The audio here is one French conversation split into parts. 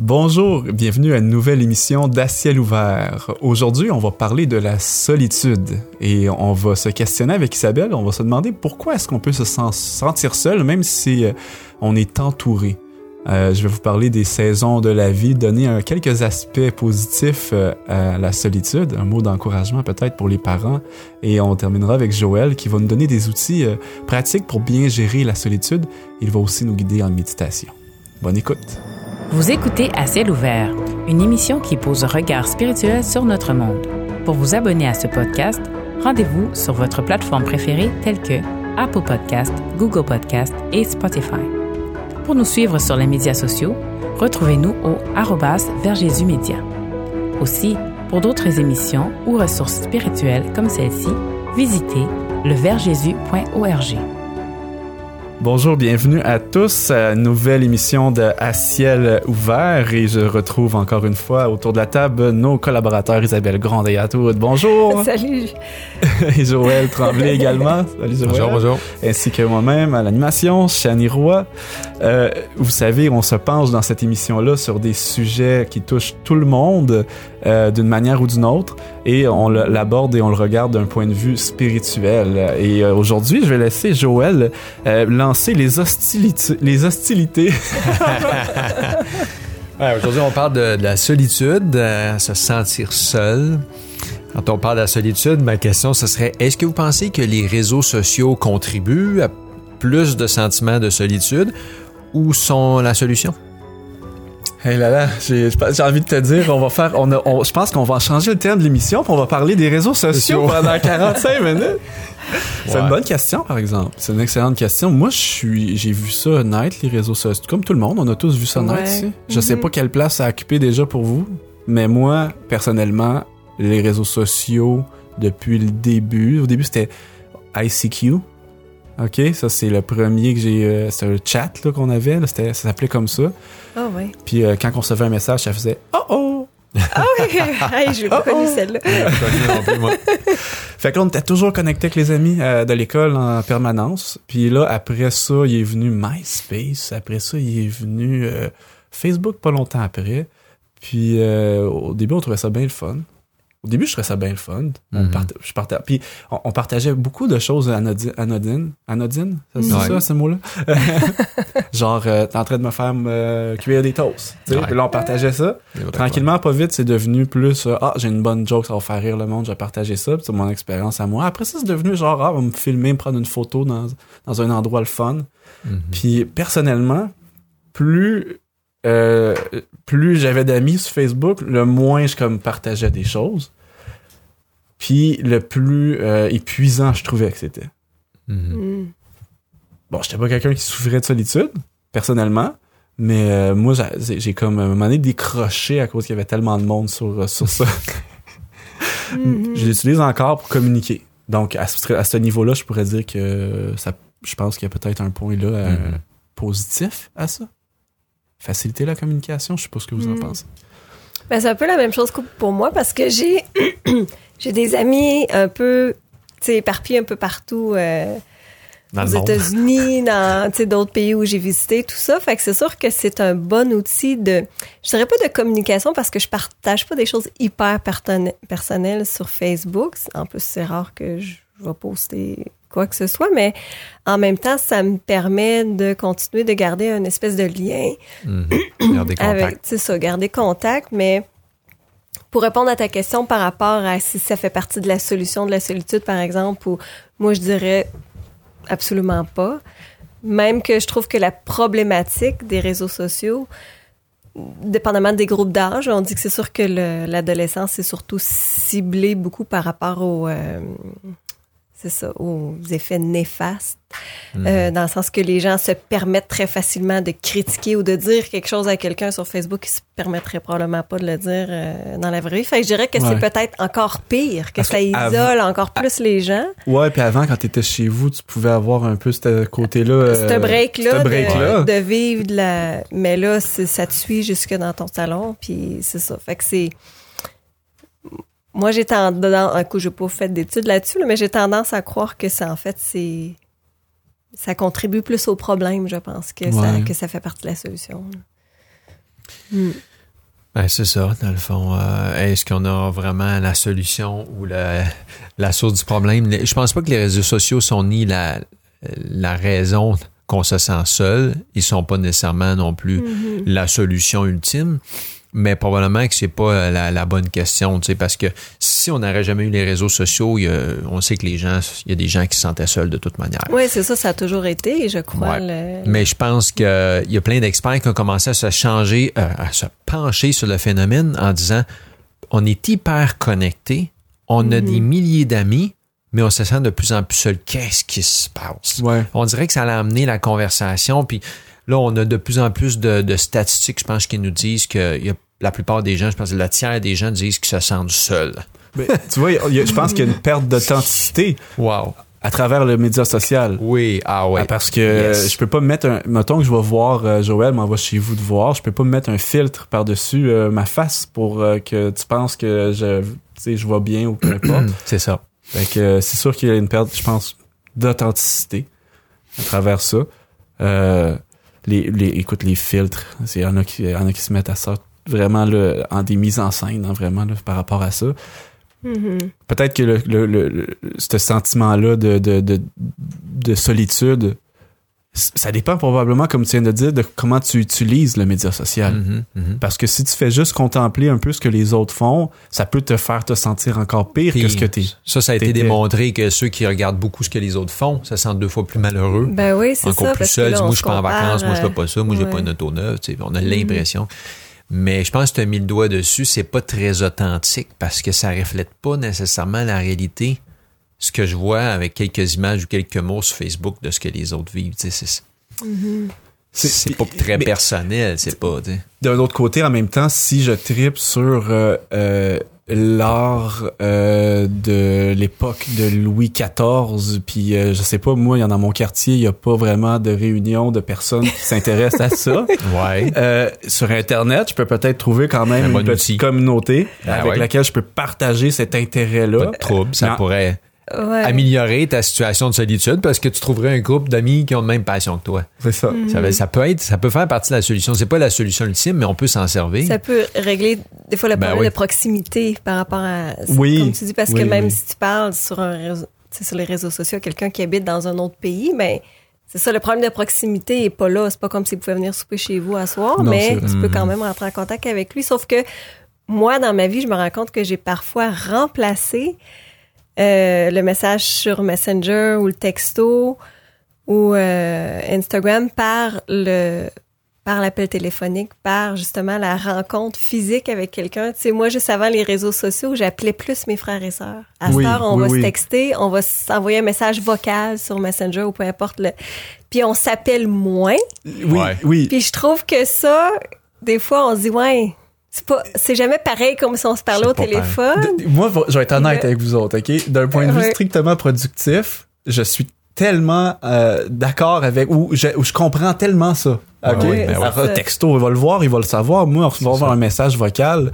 Bonjour, bienvenue à une nouvelle émission d'Aciel ouvert. Aujourd'hui, on va parler de la solitude et on va se questionner avec Isabelle, on va se demander pourquoi est-ce qu'on peut se sentir seul même si euh, on est entouré. Euh, je vais vous parler des saisons de la vie, donner quelques aspects positifs euh, à la solitude, un mot d'encouragement peut-être pour les parents, et on terminera avec Joël qui va nous donner des outils pratiques pour bien gérer la solitude. Il va aussi nous guider en méditation. Bonne écoute. Vous écoutez À ciel ouvert, une émission qui pose un regard spirituel sur notre monde. Pour vous abonner à ce podcast, rendez-vous sur votre plateforme préférée telle que Apple Podcast, Google Podcast et Spotify. Pour nous suivre sur les médias sociaux, retrouvez-nous au arrobas vers Jésus Média. Aussi, pour d'autres émissions ou ressources spirituelles comme celle-ci, visitez leversjésus.org. Bonjour, bienvenue à tous à nouvelle émission de À ciel ouvert et je retrouve encore une fois autour de la table nos collaborateurs Isabelle Grandet à toutes. Bonjour. Salut. et Joël Tremblay également. Salut Joël. Bonjour, bonjour. Ainsi que moi-même à l'animation, Chani Roy. Euh, vous savez, on se penche dans cette émission-là sur des sujets qui touchent tout le monde euh, d'une manière ou d'une autre et on l'aborde et on le regarde d'un point de vue spirituel. Et euh, aujourd'hui, je vais laisser Joël euh, lancer les hostilités. Les hostilités. aujourd'hui, on parle de, de la solitude, se sentir seul. Quand on parle de la solitude, ma question, ce serait, est-ce que vous pensez que les réseaux sociaux contribuent à plus de sentiments de solitude ou sont la solution? Hey là là, j'ai envie de te dire, on va faire, on, a, on je pense qu'on va changer le terme de l'émission, puis on va parler des réseaux sociaux pendant 45 minutes. C'est Ouais. une bonne question, par exemple. C'est une excellente question. Moi, je suis, j'ai vu ça naître, les réseaux sociaux. Comme tout le monde, on a tous vu ça naître Ouais. Je sais Mhm. pas quelle place ça a occupé déjà pour vous, mais moi, personnellement, les réseaux sociaux, depuis le début, au début, c'était ICQ. OK, ça c'est le premier que j'ai euh, c'est un chat là qu'on avait, là, c'était ça s'appelait comme ça. Ah ouais. Puis euh, quand on recevait un message, ça faisait oh oh. Ah oui. hey, j'ai pas Oh, connu oh. celle-là. plus, moi. Fait que là, on était toujours connectés avec les amis euh, de l'école en permanence. Puis là, après ça, il est venu MySpace. Après ça, il est venu euh, Facebook pas longtemps après. Puis euh, au début, on trouvait ça bien le fun. Au début, je trouvais ça bien le fun. On Mhm. parta- je parta- puis on, on partageait beaucoup de choses anodi- anodines. Anodines? Ça, C'est ça, ce mot-là? Genre, euh, t'es en train de me faire euh, cuire des toasts. tu sais. Ouais. Puis là, on partageait ça. Tranquillement, pas vite, c'est devenu plus euh, ah j'ai une bonne joke, ça va faire rire le monde, je vais partager ça, c'est mon expérience à moi. Après ça, c'est devenu genre ah on va me filmer, me prendre une photo dans, dans un endroit le fun. Mhm. Puis personnellement, plus euh, plus j'avais d'amis sur Facebook, le moins je comme partageais des choses. Puis le plus euh, épuisant je trouvais que c'était. Mhm. Mm. Bon, j'étais pas quelqu'un qui souffrait de solitude personnellement. Mais euh, moi, j'ai comme à un moment donné décroché à cause qu'il y avait tellement de monde sur, euh, sur ça. Mhm. Je l'utilise encore pour communiquer. Donc, à ce, à ce niveau-là, je pourrais dire que ça, je pense qu'il y a peut-être un point là euh, Mhm. positif à ça. Faciliter la communication, je sais pas ce que vous en Mhm. pensez. Ben, c'est un peu la même chose que pour moi parce que j'ai j'ai des amis un peu éparpillés un peu partout euh, Dans aux. États-Unis, dans d'autres pays où j'ai visité, tout ça. Fait que c'est sûr que c'est un bon outil de, je dirais pas de communication parce que je partage pas des choses hyper personnelles sur Facebook. En plus, c'est rare que je vais poster quoi que ce soit, mais en même temps, ça me permet de continuer de garder une espèce de lien. Gardez avec, contact. c'est ça, garder contact, mais pour répondre à ta question par rapport à si ça fait partie de la solution de la solitude, par exemple, ou moi je dirais absolument pas. Même que je trouve que la problématique des réseaux sociaux, dépendamment des groupes d'âge, on dit que c'est sûr que le- l'adolescence est surtout ciblée beaucoup par rapport aux, euh, c'est ça, aux effets néfastes, Mhm. Euh, dans le sens que les gens se permettent très facilement de critiquer ou de dire quelque chose à quelqu'un sur Facebook qui se permettrait probablement pas de le dire euh, dans la vraie vie. Fait que je dirais que Ouais. c'est peut-être encore pire, que Parce ça isole encore plus les gens. Ouais, puis avant, quand t'étais chez vous, tu pouvais avoir un peu ce côté-là. euh, ce break-là, ce break-là. de, de vivre de la... Mais là, ça te suit jusque dans ton salon, puis c'est ça. Fait que c'est... Moi, j'ai tendance... Un coup, j'ai pas fait d'études là-dessus, là, mais j'ai tendance à croire que ça, en fait, c'est... Ça contribue plus au problème, je pense, que, ça, que ça fait partie de la solution. Ben, c'est ça, dans le fond. Euh, Est-ce qu'on a vraiment la solution ou la, la source du problème? Je pense pas que les réseaux sociaux sont ni la, la raison qu'on se sent seul. Ils sont pas nécessairement non plus la solution ultime. Mais probablement que c'est pas la, la bonne question, tu sais, parce que si on n'aurait jamais eu les réseaux sociaux, il y a- on sait que les gens, il y a des gens qui se sentaient seuls de toute manière. Oui, c'est ça, ça a toujours été, je crois. Ouais. le- Mais je pense qu'il y a plein d'experts qui ont commencé à se changer, euh, à se pencher sur le phénomène en disant on est hyper connecté, on a des milliers d'amis, mais on se sent de plus en plus seul. Qu'est-ce qui se passe? Ouais. On dirait que ça a amené la conversation, puis là, on a de plus en plus de, de statistiques, je pense, qui nous disent que y a- la plupart des gens, je pense que le tiers des gens disent qu'ils se sentent seuls. Mais, tu vois, il y a- je pense qu'il y a une perte d'authenticité Wow. à travers le média social. Oui, ah ouais. Ah, parce que Yes. euh, je peux pas me mettre un. Mettons que je vais voir euh, Joël m'envoie chez vous de voir, je peux pas me mettre un filtre par-dessus euh, ma face pour euh, que tu penses que je, tu sais, je vois bien ou peu importe. C'est ça. fait que c'est sûr qu'il y a une perte, je pense, d'authenticité à travers ça. Les, les, écoute, les filtres, il y en a qui, y en a qui se mettent à ça vraiment là, en des mises en scène, hein, vraiment là, par rapport à ça. Mhm. Peut-être que le, le, le- le- ce sentiment-là de, de, de, de solitude, ça dépend probablement, comme tu viens de dire, de comment tu utilises le média social. Mhm, mhm. Parce que si tu fais juste contempler un peu ce que les autres font, ça peut te faire te sentir encore pire que ce que t'es. Ça, ça a été démontré que ceux qui regardent beaucoup ce que les autres font, se sentent deux fois plus malheureux. Ben oui, c'est encore ça. plus parce que seul. là, moi, on je suis pas en vacances, moi, je fais pas ça, moi, j'ai ouais. pas une auto neuve. tu sais, On a Mhm. l'impression. Mais je pense que tu as mis le doigt dessus, c'est pas très authentique parce que ça reflète pas nécessairement la réalité. Ce que je vois avec quelques images ou quelques mots sur Facebook de ce que les autres vivent. sais, C'est pas très mais- personnel, c'est pas. D'un autre côté, en même temps, si je tripe sur euh, euh, l'art euh, de l'époque de Louis XIV, puis euh, je sais pas, moi, il y en a dans mon quartier, il y a pas vraiment de réunion de personnes qui s'intéressent à ça. Ouais. Euh, sur Internet, je peux peut-être trouver quand même Un une bon petite outil. communauté Ah avec ouais. laquelle je peux partager cet intérêt-là. Pas de trouble, ça Non. pourrait Ouais. améliorer ta situation de solitude parce que tu trouverais un groupe d'amis qui ont la même passion que toi. C'est ça. Mm. Ça, va- ça peut être, ça peut faire partie de la solution. C'est pas la solution ultime, mais on peut s'en servir. Ça peut régler des fois le Ben problème oui. de proximité par rapport à Oui. comme tu dis parce Oui, que même oui. si tu parles sur un réseau, sur les réseaux sociaux à quelqu'un qui habite dans un autre pays, ben c'est ça le problème de proximité est pas là, c'est pas comme s'il pouvait venir souper chez vous à soir, Non, mais tu peux Mhm. quand même rentrer en contact avec lui sauf que moi dans ma vie, je me rends compte que j'ai parfois remplacé euh, le message sur Messenger ou le texto ou euh, Instagram par le par l'appel téléphonique, par justement la rencontre physique avec quelqu'un. Tu sais, moi, juste avant les réseaux sociaux, j'appelais plus mes frères et sœurs. À Oui, cette heure, on oui, va oui. se texter, on va s'envoyer un message vocal sur Messenger ou peu importe le... Puis on s'appelle moins. Oui, Ouais. oui. Puis je trouve que ça, des fois, on se dit, ouais, c'est pas, c'est jamais pareil comme si on se parlait au téléphone. De- moi, va- je vais être honnête avec vous autres, OK? D'un point de vue strictement productif, je suis tellement euh, d'accord avec... Ou je, ou je comprends tellement ça. OK? Ouais, ouais, ben ouais. texto, il va le voir, il va le savoir. Moi, on va avoir un message vocal...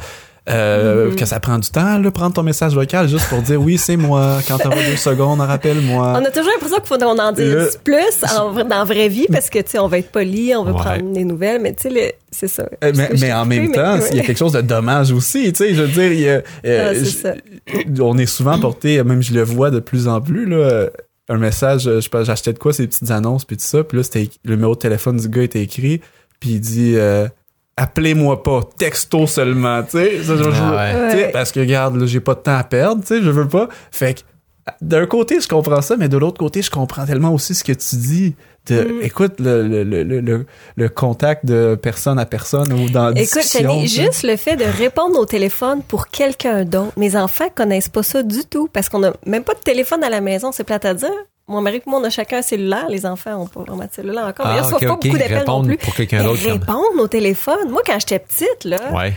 euh, Mhm. que ça prend du temps, là, prendre ton message vocal juste pour dire oui, c'est moi. Quand t'auras deux secondes, rappelle-moi. On a toujours l'impression qu'il faudrait qu'on en dise Le- plus en, dans la vraie vie parce que, tu sais, on va être poli, on veut Ouais. prendre des nouvelles, mais tu sais, c'est ça. Euh, mais, en même temps, ouais. il y a quelque chose de dommage aussi, tu sais, je veux dire, il y a, euh, Ah, je- on est souvent porté, même je le vois de plus en plus, là, un message, je sais pas, j'achetais de quoi, ces petites annonces, puis tout ça, puis là, c'était, le numéro de téléphone du gars était écrit, puis il dit, euh, appelez-moi pas, texto seulement, tu sais, ça, je- je- Ah ouais. tu sais, Ouais. parce que regarde, là, j'ai pas de temps à perdre, tu sais, je veux pas, fait que, d'un côté, je comprends ça, mais de l'autre côté, je comprends tellement aussi ce que tu dis. De, Mm. Écoute, le, le, le, le, le contact de personne à personne ou dans Écoute, discussion, Chani, tu sais. juste le fait de répondre au téléphone pour quelqu'un d'autre. Mes enfants connaissent pas ça du tout parce qu'on n'a même pas de téléphone à la maison, c'est plate à dire. Mon mari et moi, on a chacun un cellulaire. Les enfants ont pas vraiment de cellulaire encore. mais ils Ah, reçoivent ok, pas beaucoup d'appels non plus. pour quelqu'un d'autre. comme- répondre au téléphone. Moi, quand j'étais petite, là, Ouais.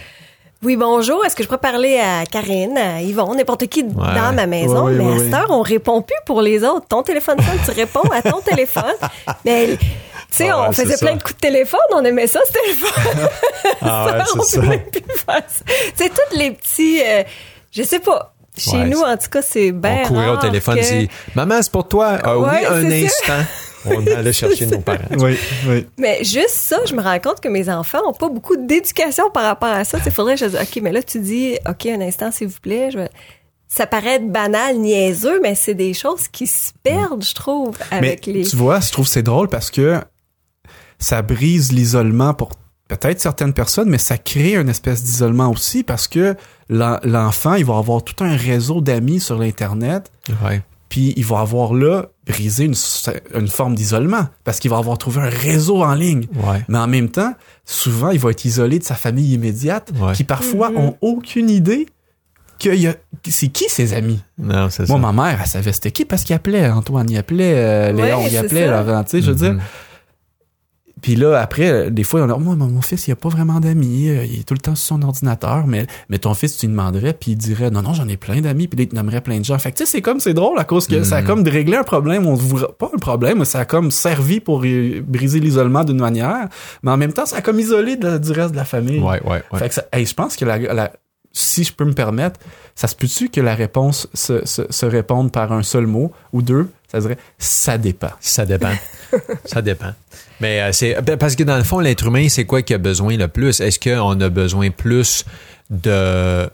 oui, bonjour, est-ce que je peux parler à Karine, à Yvon, n'importe qui dans ma maison? Ouais, ouais, mais ouais, à ouais. cette heure, on répond plus pour les autres. Ton téléphone sonne, tu réponds à ton téléphone. Mais, tu sais, Ah ouais, on faisait ça. plein de coups de téléphone, on aimait ça, ce téléphone. Ah ouais, on c'est ça. pouvait plus faire ça. Tu sais, tous les petits, euh, je sais pas. Chez Ouais, nous, en tout cas, c'est bien on courait au téléphone, que- c'est Maman, c'est pour toi. Ah oui, un instant. On allait chercher nos parents. Oui, oui. Mais juste ça, je me rends compte que mes enfants ont pas beaucoup d'éducation par rapport à ça. Il faudrait que je dise, OK, mais là, tu dis, OK, un instant, s'il vous plaît. Je vais- Ça paraît être banal, niaiseux, mais c'est des choses qui se perdent, je trouve, avec Mais les... tu vois, je trouve que c'est drôle parce que ça brise l'isolement pour peut-être certaines personnes, mais ça crée une espèce d'isolement aussi parce que l'enfant, il va avoir tout un réseau d'amis sur l'Internet, Ouais. puis il va avoir là brisé une, une forme d'isolement parce qu'il va avoir trouvé un réseau en ligne. Ouais. Mais en même temps, souvent, il va être isolé de sa famille immédiate Ouais. qui parfois Mhm. ont aucune idée que y a- c'est qui ses amis? Non, c'est Moi, ça. ma mère, elle savait c'était qui parce qu'il appelait Antoine, il appelait euh, Ouais, Léon, il appelait. Laurent, tu sais, je veux dire. Puis là, après, euh, des fois, on a moi, mon fils, il a pas vraiment d'amis, euh, il est tout le temps sur son ordinateur, mais, mais ton fils, tu lui demanderais, puis il dirait, non, non, j'en ai plein d'amis, puis là, il te nommerait plein de gens. Fait que, tu sais, c'est comme, c'est drôle à cause que ça a Mhm. comme réglé un problème, on pas un problème, mais ça a comme servi pour briser l'isolement d'une manière, mais en même temps, ça a comme isolé de- du reste de la famille. Ouais, ouais, ouais. Fait que ça, hey, je pense que la, la- si je peux me permettre, ça se peut-tu que la réponse se, se, se réponde par un seul mot ou deux? Ça dirait ça dépend. Ça dépend. ça dépend. Mais euh, c'est ben, parce que dans le fond, l'être humain, c'est quoi qui a besoin le plus? Est-ce qu'on a besoin plus de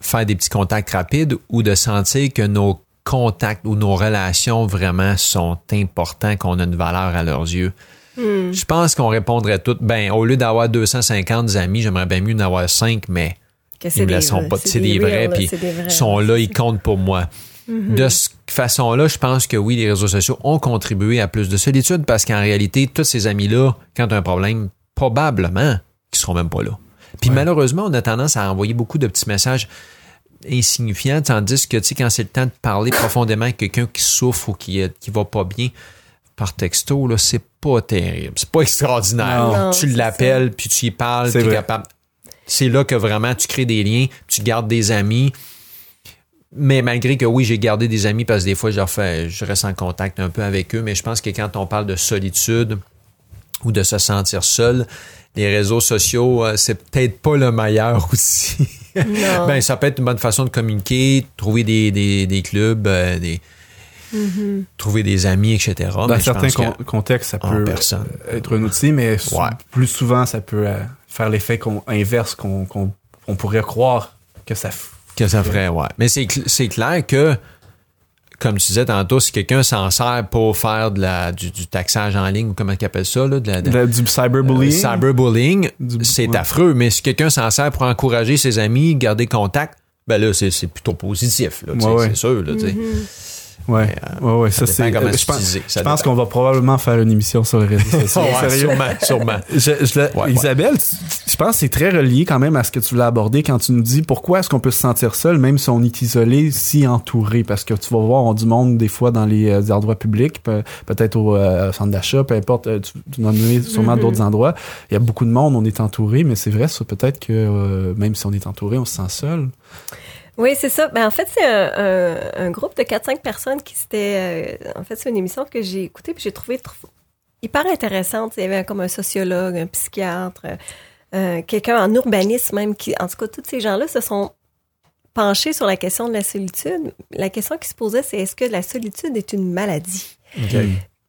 faire des petits contacts rapides ou de sentir que nos contacts ou nos relations vraiment sont importants, qu'on a une valeur à leurs yeux? Hmm. Je pense qu'on répondrait toutes, ben, au lieu d'avoir 250 amis, j'aimerais bien mieux en avoir 5, mais ils me laisseront pas. C'est des vrais, puis c'est des vrais. ils sont là, ils comptent pour moi. Mhm. De cette façon-là, je pense que oui, les réseaux sociaux ont contribué à plus de solitude parce qu'en réalité, tous ces amis-là, quand tu as un problème, probablement qu'ils seront même pas là. Puis Ouais. malheureusement, on a tendance à envoyer beaucoup de petits messages insignifiants, tandis que, tu sais, quand c'est le temps de parler profondément avec quelqu'un qui souffre ou qui, euh, qui va pas bien, par texto, là, c'est pas terrible. C'est pas extraordinaire. Non. Tu l'appelles, puis tu y parles, tu es vrai. capable. C'est là que vraiment tu crées des liens, tu gardes des amis. Mais malgré que oui, j'ai gardé des amis parce que des fois, je, leur fais, je reste en contact un peu avec eux, mais je pense que quand on parle de solitude ou de se sentir seul, les réseaux sociaux, euh, c'est peut-être pas le meilleur aussi. Non. ben, ça peut être une bonne façon de communiquer, trouver des, des, des clubs, euh, des, Mhm. trouver des amis, etc. Dans Mais certains con- contextes, ça peut personne. être un outil, mais Ouais. plus souvent, ça peut euh, faire l'effet qu'on- inverse qu'on qu'on- on pourrait croire que ça f- Que ça ferait, ouais. Mais c'est, cl- c'est clair que, comme tu disais tantôt, si quelqu'un s'en sert pour faire de la, du, du taxage en ligne, ou comment ils appellent ça, là, de la, de- de- du cyberbullying. euh, cyberbullying, Du- c'est ouais. affreux. Mais si quelqu'un s'en sert pour encourager ses amis, garder contact, ben là, c'est, c'est plutôt positif, là, Ouais, ouais. c'est sûr, là, sais. Ouais, ouais, ouais, ça, ça c'est. euh, c'est je pense, je pense qu'on va probablement faire une émission sur les réseaux sociaux. Ouais, Sérieux? sûrement, sûrement. Je, je la- Ouais, Isabelle, tu- je pense que c'est très relié quand même à ce que tu voulais aborder quand tu nous dis pourquoi est-ce qu'on peut se sentir seul même si on est isolé, si entouré? Parce que tu vas voir, on a du monde des fois dans les euh, endroits publics, pe- peut-être au euh, centre d'achat, peu importe, euh, tu, tu en as sûrement Mhm. d'autres endroits. Il y a beaucoup de monde, on est entouré, mais c'est vrai, ça peut-être que euh, même si on est entouré, on se sent seul. Oui, c'est ça. Ben, en fait, c'est un, un- un groupe de 4-5 personnes qui s'étaient... euh, en fait, c'est une émission que j'ai écoutée puis j'ai trouvé tr- hyper intéressante. Il y avait comme un sociologue, un psychiatre, euh, euh, quelqu'un en urbanisme même qui... En tout cas, tous ces gens-là se sont penchés sur la question de la solitude. La question qui se posait, c'est est-ce que la solitude est une maladie?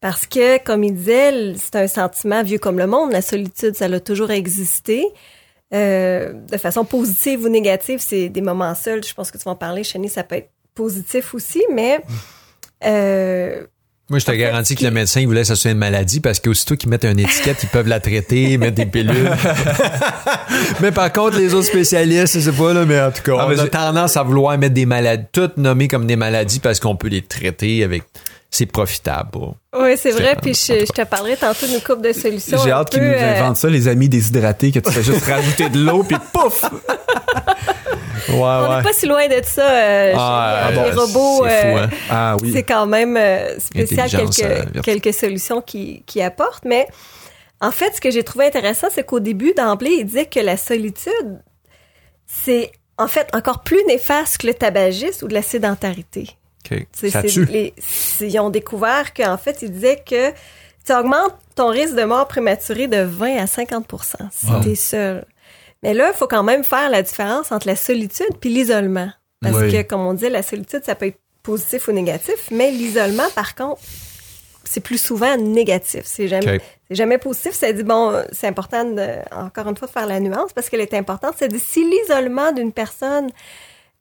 Parce que, comme il disait, c'est un sentiment vieux comme le monde. La solitude, ça a toujours existé. Euh, de façon positive ou négative, c'est des moments seuls. Je pense que tu vas en parler, Chani, ça peut être positif aussi, mais euh, Moi, je te garantis que le médecin, il voulait que ça soit une maladie parce qu'aussitôt qu'ils mettent une étiquette, ils peuvent la traiter, mettre des pilules. mais par contre, les autres spécialistes, je sais pas, là, mais en tout cas, Ah, on a tendance à vouloir mettre des maladies, toutes nommées comme des maladies parce qu'on peut les traiter avec. C'est profitable. pour- oui, c'est vrai. Puis je, je te parlerai tantôt d'une couple de solutions. J'ai hâte qu'ils nous euh, inventent ça, les amis déshydratés, que tu fais juste rajouter de l'eau, puis pouf! Ouais, on n'est pas si loin de ça. euh, Ah, bon, les robots, c'est fou, euh, hein? Ah oui. c'est quand même euh, spécial euh, quelques, quelques solutions qui, qui apportent. Mais en fait, ce que j'ai trouvé intéressant, c'est qu'au début, d'emblée, il disait que la solitude, c'est en fait encore plus néfaste que le tabagisme ou de la sédentarité. OK. C'est- Ça c'est tue. les- c'est- ils ont découvert qu'en fait, ils disaient que tu augmentes ton risque de mort prématurée de 20 à 50 si Wow. t'es seul. Mais là, il faut quand même faire la différence entre la solitude puis l'isolement. Parce Oui. que, comme on dit, la solitude, ça peut être positif ou négatif, mais l'isolement, par contre, c'est plus souvent négatif. C'est jamais, OK. c'est jamais positif. Ça dit, bon, c'est important, de, encore une fois, de faire la nuance parce qu'elle est importante. C'est dit, si l'isolement d'une personne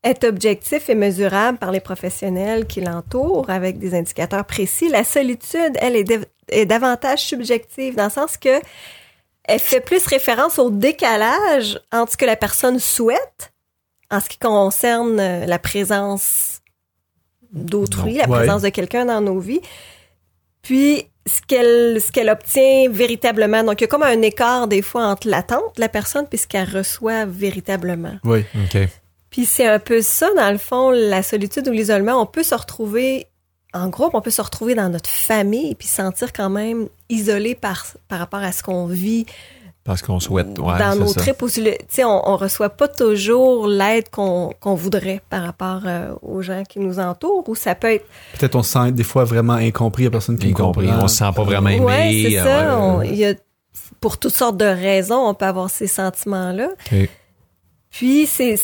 est objectif et mesurable par les professionnels qui l'entourent avec des indicateurs précis, la solitude, elle, est, davantage subjective dans le sens que elle fait plus référence au décalage entre ce que la personne souhaite en ce qui concerne euh, la présence d'autrui, la Ouais. présence de quelqu'un dans nos vies, puis ce qu'elle ce qu'elle obtient véritablement. Donc il y a comme un écart des fois entre l'attente de la personne puis ce qu'elle reçoit véritablement. Oui. OK. Puis c'est un peu ça dans le fond la solitude ou l'isolement, on peut se retrouver en groupe, on peut se retrouver dans notre famille puis se sentir quand même isolé par par rapport à ce qu'on vit Parce qu'on souhaite. Ouais, dans nos ça. Tu sais, on, on reçoit pas toujours l'aide qu'on qu'on voudrait par rapport euh, aux gens qui nous entourent, ou ça peut être. Peut-être on se sent des fois vraiment incompris, il y a personne qui Bien nous compris. comprend. On se sent pas vraiment aimé. ouais, c'est euh, ça. ouais. on- Il y a pour toutes sortes de raisons, on peut avoir ces sentiments-là. Puis c'est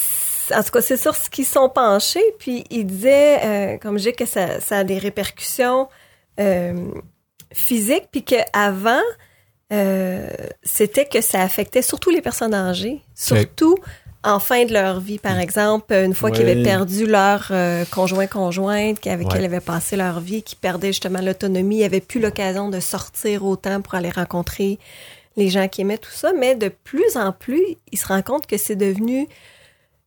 en tout cas c'est sur ce qu'ils sont penchés. Puis il disait, euh, comme je dis, que ça, ça a des répercussions euh, physiques, puis que avant euh, c'était que ça affectait surtout les personnes âgées, surtout en fin de leur vie, par exemple, une fois qu'ils avaient perdu leur euh, conjoint conjointe, avec Ouais. qui ils avaient passé leur vie, qui perdaient justement l'autonomie, ils n'avaient plus l'occasion de sortir autant pour aller rencontrer les gens qui aimaient tout ça, mais de plus en plus, ils se rendent compte que c'est devenu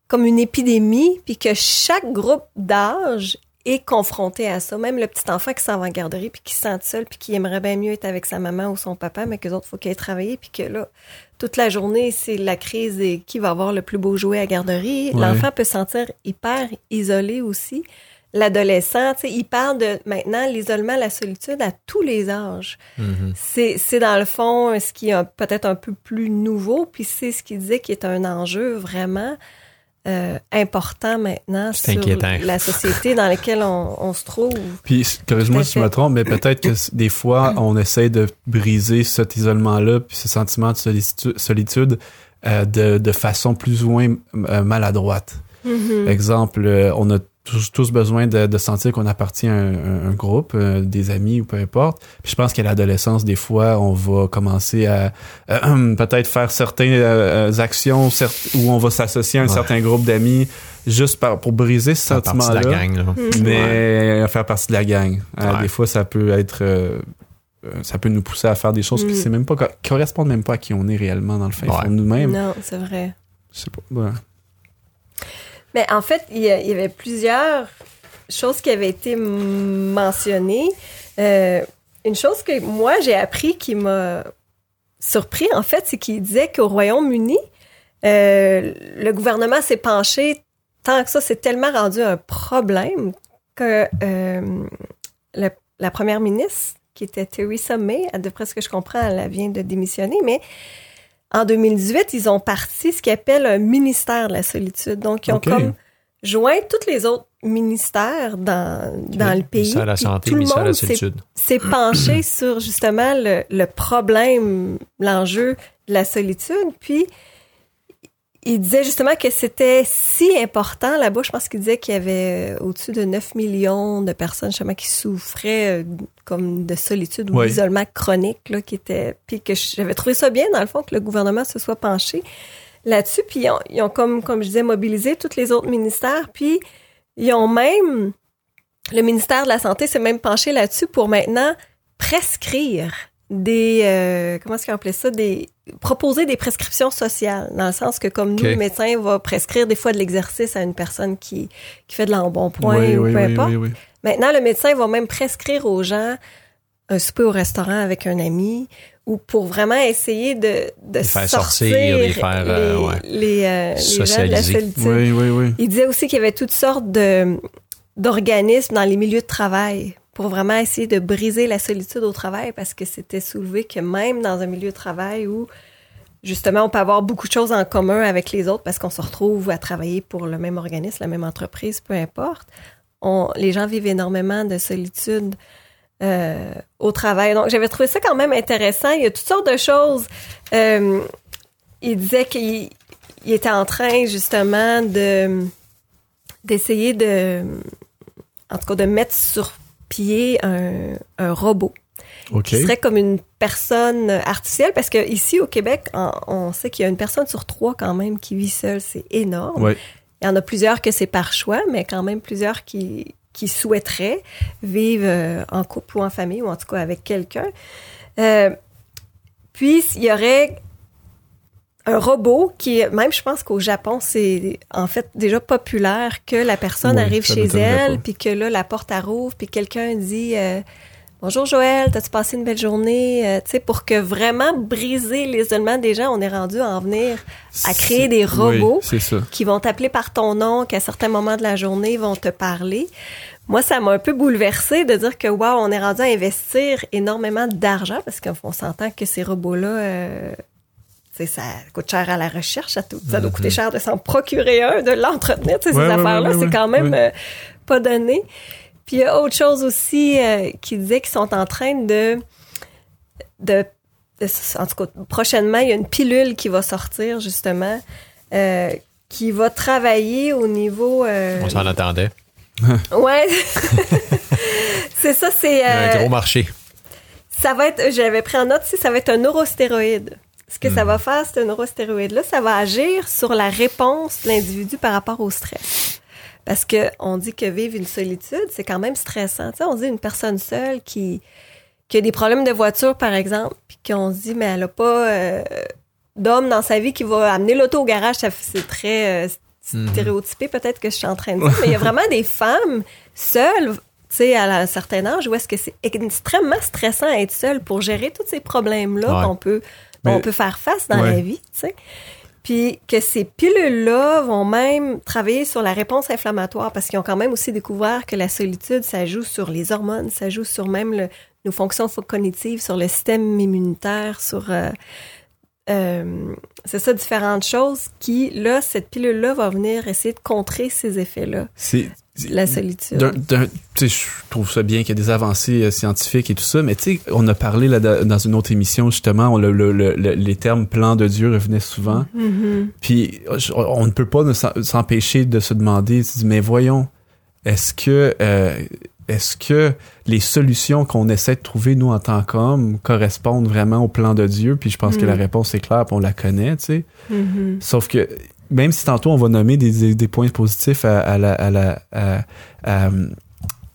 comme une épidémie, puis que chaque groupe d'âge est confronté à ça. Même le petit enfant qui s'en va en garderie, puis qui se sent seul, puis qui aimerait bien mieux être avec sa maman ou son papa, mais que autres, faut qu'il aille travailler, puis que là, toute la journée, c'est la crise et qui va avoir le plus beau jouet à garderie. Ouais. L'enfant peut se sentir hyper isolé aussi. L'adolescent, tu sais, il parle de maintenant l'isolement, la solitude à tous les âges. Mhm. C'est, c'est dans le fond ce qui est peut-être un peu plus nouveau, puis c'est ce qu'il disait qui est un enjeu vraiment euh, important maintenant C'est sur inquiétant. la société dans laquelle on, on se trouve. Puis, corrige-moi si je me trompe, mais peut-être que des fois, on essaie de briser cet isolement-là, puis ce sentiment de solitu- solitude, euh, de, de façon plus ou moins euh, maladroite. Mhm. Exemple, on a tous, tous besoin de, de sentir qu'on appartient à un, un- un groupe, euh, des amis ou peu importe. Puis je pense qu'à l'adolescence, des fois, on va commencer à euh, peut-être faire certaines euh, euh, actions certes, où on va s'associer à un Ouais. certain groupe d'amis juste par, pour briser ce Ça fait partie de la sentiment-là. gang. Là. Mhm. Mais faire partie de la gang. Euh, Ouais. Des fois, ça peut être... euh, ça peut nous pousser à faire des choses qui, Mm. c'est même pas, qui correspondent même pas à qui on est réellement dans le fin fond de nous-mêmes. Non, c'est vrai. Je sais pas. Mais en fait, il y, avait plusieurs choses qui avaient été mentionnées. Euh, une chose que moi, j'ai appris qui m'a surpris, en fait, c'est qu'il disait qu'au Royaume-Uni, euh, le gouvernement s'est penché tant que ça, c'est tellement rendu un problème que euh, le- la première ministre, qui était Theresa May, d'après ce que je comprends, elle vient de démissionner, mais en 2018, ils ont parti ce qu'ils appellent un ministère de la solitude. Donc, ils ont comme joint tous les autres ministères dans, dans le pays. Ministère de la santé, ministère de la monde s'est- solitude. s'est penché sur justement le, le problème, l'enjeu de la solitude. Puis, il disait justement que c'était si important là-bas. Je pense qu'il disait qu'il y avait euh, au-dessus de 9 millions de personnes justement qui souffraient euh, comme de solitude ou Oui. d'isolement chronique, là, qui était. Puis que j'avais trouvé ça bien, dans le fond, que le gouvernement se soit penché là-dessus. Puis ils ont, ils ont comme, comme je disais, mobilisé tous les autres ministères. Puis ils ont même le ministère de la Santé s'est même penché là-dessus pour maintenant prescrire des euh, comment est-ce qu'on appelait ça? Des proposer des prescriptions sociales dans le sens que comme nous le médecin va prescrire des fois de l'exercice à une personne qui qui fait de l'embonpoint Oui, ou oui, peu oui, importe. oui, oui. Maintenant le médecin va même prescrire aux gens un souper au restaurant avec un ami ou pour vraiment essayer de de Les faire sortir, sortir, les faire, euh, les, ouais. les, euh, les gens de la solitude. Oui, oui, oui. Il disait aussi qu'il y avait toutes sortes de d'organismes dans les milieux de travail pour vraiment essayer de briser la solitude au travail parce que c'était soulevé que même dans un milieu de travail où justement on peut avoir beaucoup de choses en commun avec les autres parce qu'on se retrouve à travailler pour le même organisme, la même entreprise, peu importe, on, les gens vivent énormément de solitude euh, au travail. Donc j'avais trouvé ça quand même intéressant. Il y a toutes sortes de choses. Euh, il disait qu'il il était en train justement de d'essayer de en tout cas de mettre sur piller un, un robot OK. qui serait comme une personne artificielle parce que ici au Québec, on, on sait qu'il y a une personne sur trois quand même qui vit seule. C'est énorme. Ouais. Il y en a plusieurs que c'est par choix, mais quand même plusieurs qui, qui souhaiteraient vivre euh, en couple ou en famille ou en tout cas avec quelqu'un. Euh, puis il y aurait un robot qui, même je pense qu'au Japon, c'est en fait déjà populaire que la personne arrive chez elle, puis que là, la porte rouvre, puis quelqu'un dit euh, Bonjour Joël, t'as-tu passé une belle journée? Euh, tu sais, pour que vraiment briser l'isolement des gens, on est rendu à en venir à créer des robots Oui, c'est ça. qui vont t'appeler par ton nom, qu'à certains moments de la journée vont te parler. Moi, ça m'a un peu bouleversée de dire que wow, on est rendu à investir énormément d'argent parce qu'on s'entend que ces robots-là, euh, ça coûte cher à la recherche, ça, tout- ça doit coûter cher de s'en procurer un, de l'entretenir, Ouais, ces ouais, affaires-là, ouais, ouais, c'est quand ouais. même euh, pas donné. Puis il y a autre chose aussi euh, qui disait qu'ils sont en train de, de, de- en tout cas, prochainement, il y a une pilule qui va sortir justement, euh, qui va travailler au niveau. euh, On s'en attendait. ouais, c'est ça, c'est. euh, Un gros marché. ça va être, j'avais pris en note, si ça va être un neurostéroïde. Ce que ça va faire, ce neurostéroïde-là, ça va agir sur la réponse de l'individu par rapport au stress. Parce que on dit que vivre une solitude, c'est quand même stressant. Tu sais, on dit une personne seule qui, qui a des problèmes de voiture, par exemple, puis qu'on se dit, mais elle a pas euh, d'homme dans sa vie qui va amener l'auto au garage. Ça, C'est très euh, stéréotypé, peut-être que je suis en train de dire, mais il y a vraiment des femmes seules, tu sais, à un certain âge, où est-ce que c'est extrêmement stressant à être seule pour gérer tous ces problèmes-là Ouais. qu'on peut, Mais- on peut faire face dans Ouais. la vie, tu sais. Puis que ces pilules-là vont même travailler sur la réponse inflammatoire parce qu'ils ont quand même aussi découvert que la solitude, ça joue sur les hormones, ça joue sur même le- nos fonctions fo- cognitives, sur le système immunitaire, sur... euh, euh, c'est ça, différentes choses qui, là, cette pilule-là va venir essayer de contrer ces effets-là, C'est la solitude. je trouve ça bien qu'il y ait des avancées euh, scientifiques et tout ça, mais tu sais, on a parlé là, da- dans une autre émission justement, on, le, le- le- le- les termes plan de Dieu revenaient souvent. Mhm. Puis on ne peut pas s'empêcher de se demander, mais voyons, est-ce que euh, est-ce que les solutions qu'on essaie de trouver nous en tant qu'hommes correspondent vraiment au plan de Dieu Puis je pense que Mm. la réponse est claire, puis on la connaît, tu sais. Mhm. Sauf que même si tantôt on va nommer des, des, des points positifs à, à la à la à, à-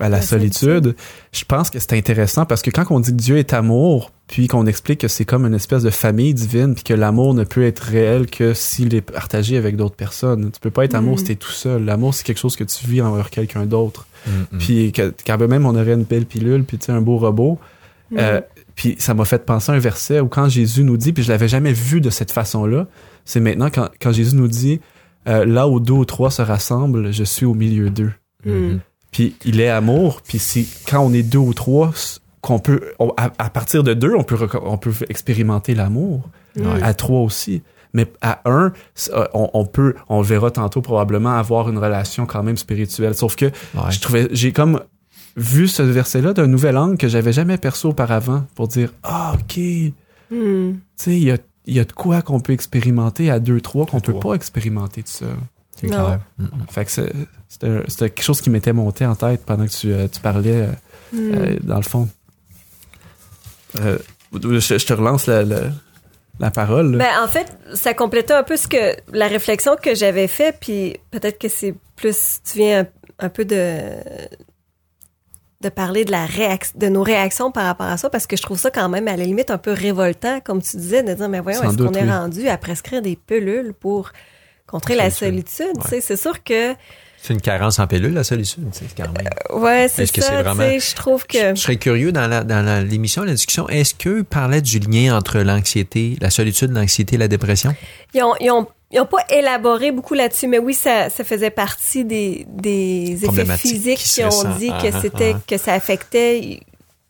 à la La solitude, je pense que c'est intéressant parce que quand on dit que Dieu est amour, puis qu'on explique que c'est comme une espèce de famille divine, puis que l'amour ne peut être réel que s'il est partagé avec d'autres personnes. Tu peux pas être amour Mhm. si t'es tout seul. L'amour, c'est quelque chose que tu vis envers quelqu'un d'autre. Mm, mm. Puis que- quand même on aurait une belle pilule, puis tu sais, un beau robot, Mhm. euh, puis ça m'a fait penser à un verset où quand Jésus nous dit, puis je l'avais jamais vu de cette façon-là, c'est maintenant quand, quand Jésus nous dit euh, là où deux ou trois se rassemblent, je suis au milieu d'eux. Mhm. Puis il est amour, puis c'est quand on est deux ou trois qu'on peut on- à, à partir de deux on peut on peut expérimenter l'amour, Mhm. à trois aussi. Mais à un, euh, on, on peut, on le verra tantôt probablement avoir une relation quand même spirituelle. Sauf que Ouais. je trouvais, j'ai comme vu ce verset-là d'un nouvel angle que j'avais jamais perçu auparavant pour dire ah ok, tu Mhm. sais il y a il y a de quoi qu'on peut expérimenter à deux trois qu'on peut pas expérimenter tout seul. C'est clair. Mm, mm. Fait que c'est- c'était c'était quelque chose qui m'était monté en tête pendant que tu, euh, tu parlais euh, Mhm. euh, dans le fond. Euh, je, je te relance la, la, la parole. Ben, en fait, ça complétait un peu ce que la réflexion que j'avais fait, puis peut-être que c'est plus tu viens un, un peu de de parler de la réaction de nos réactions par rapport à ça parce que je trouve ça quand même à la limite un peu révoltant comme tu disais de dire mais voyons est-ce qu'on est oui. rendu à prescrire des pilules pour contrer la Solitude? Ouais. c'est sûr que C'est une carence en pilule, la solitude, quand même. ouais c'est c'est ça vraiment- je trouve que Je, je serais curieux dans la- dans la- l'émission, la, discussion, est-ce qu'eux parlaient du lien entre l'anxiété, la solitude, l'anxiété et la dépression? Ils ont, ils ont, ils ont pas élaboré beaucoup là-dessus, mais oui, ça, ça faisait partie des, des effets physiques qui ont dit Ah, que ah, c'était, ah. que ça affectait.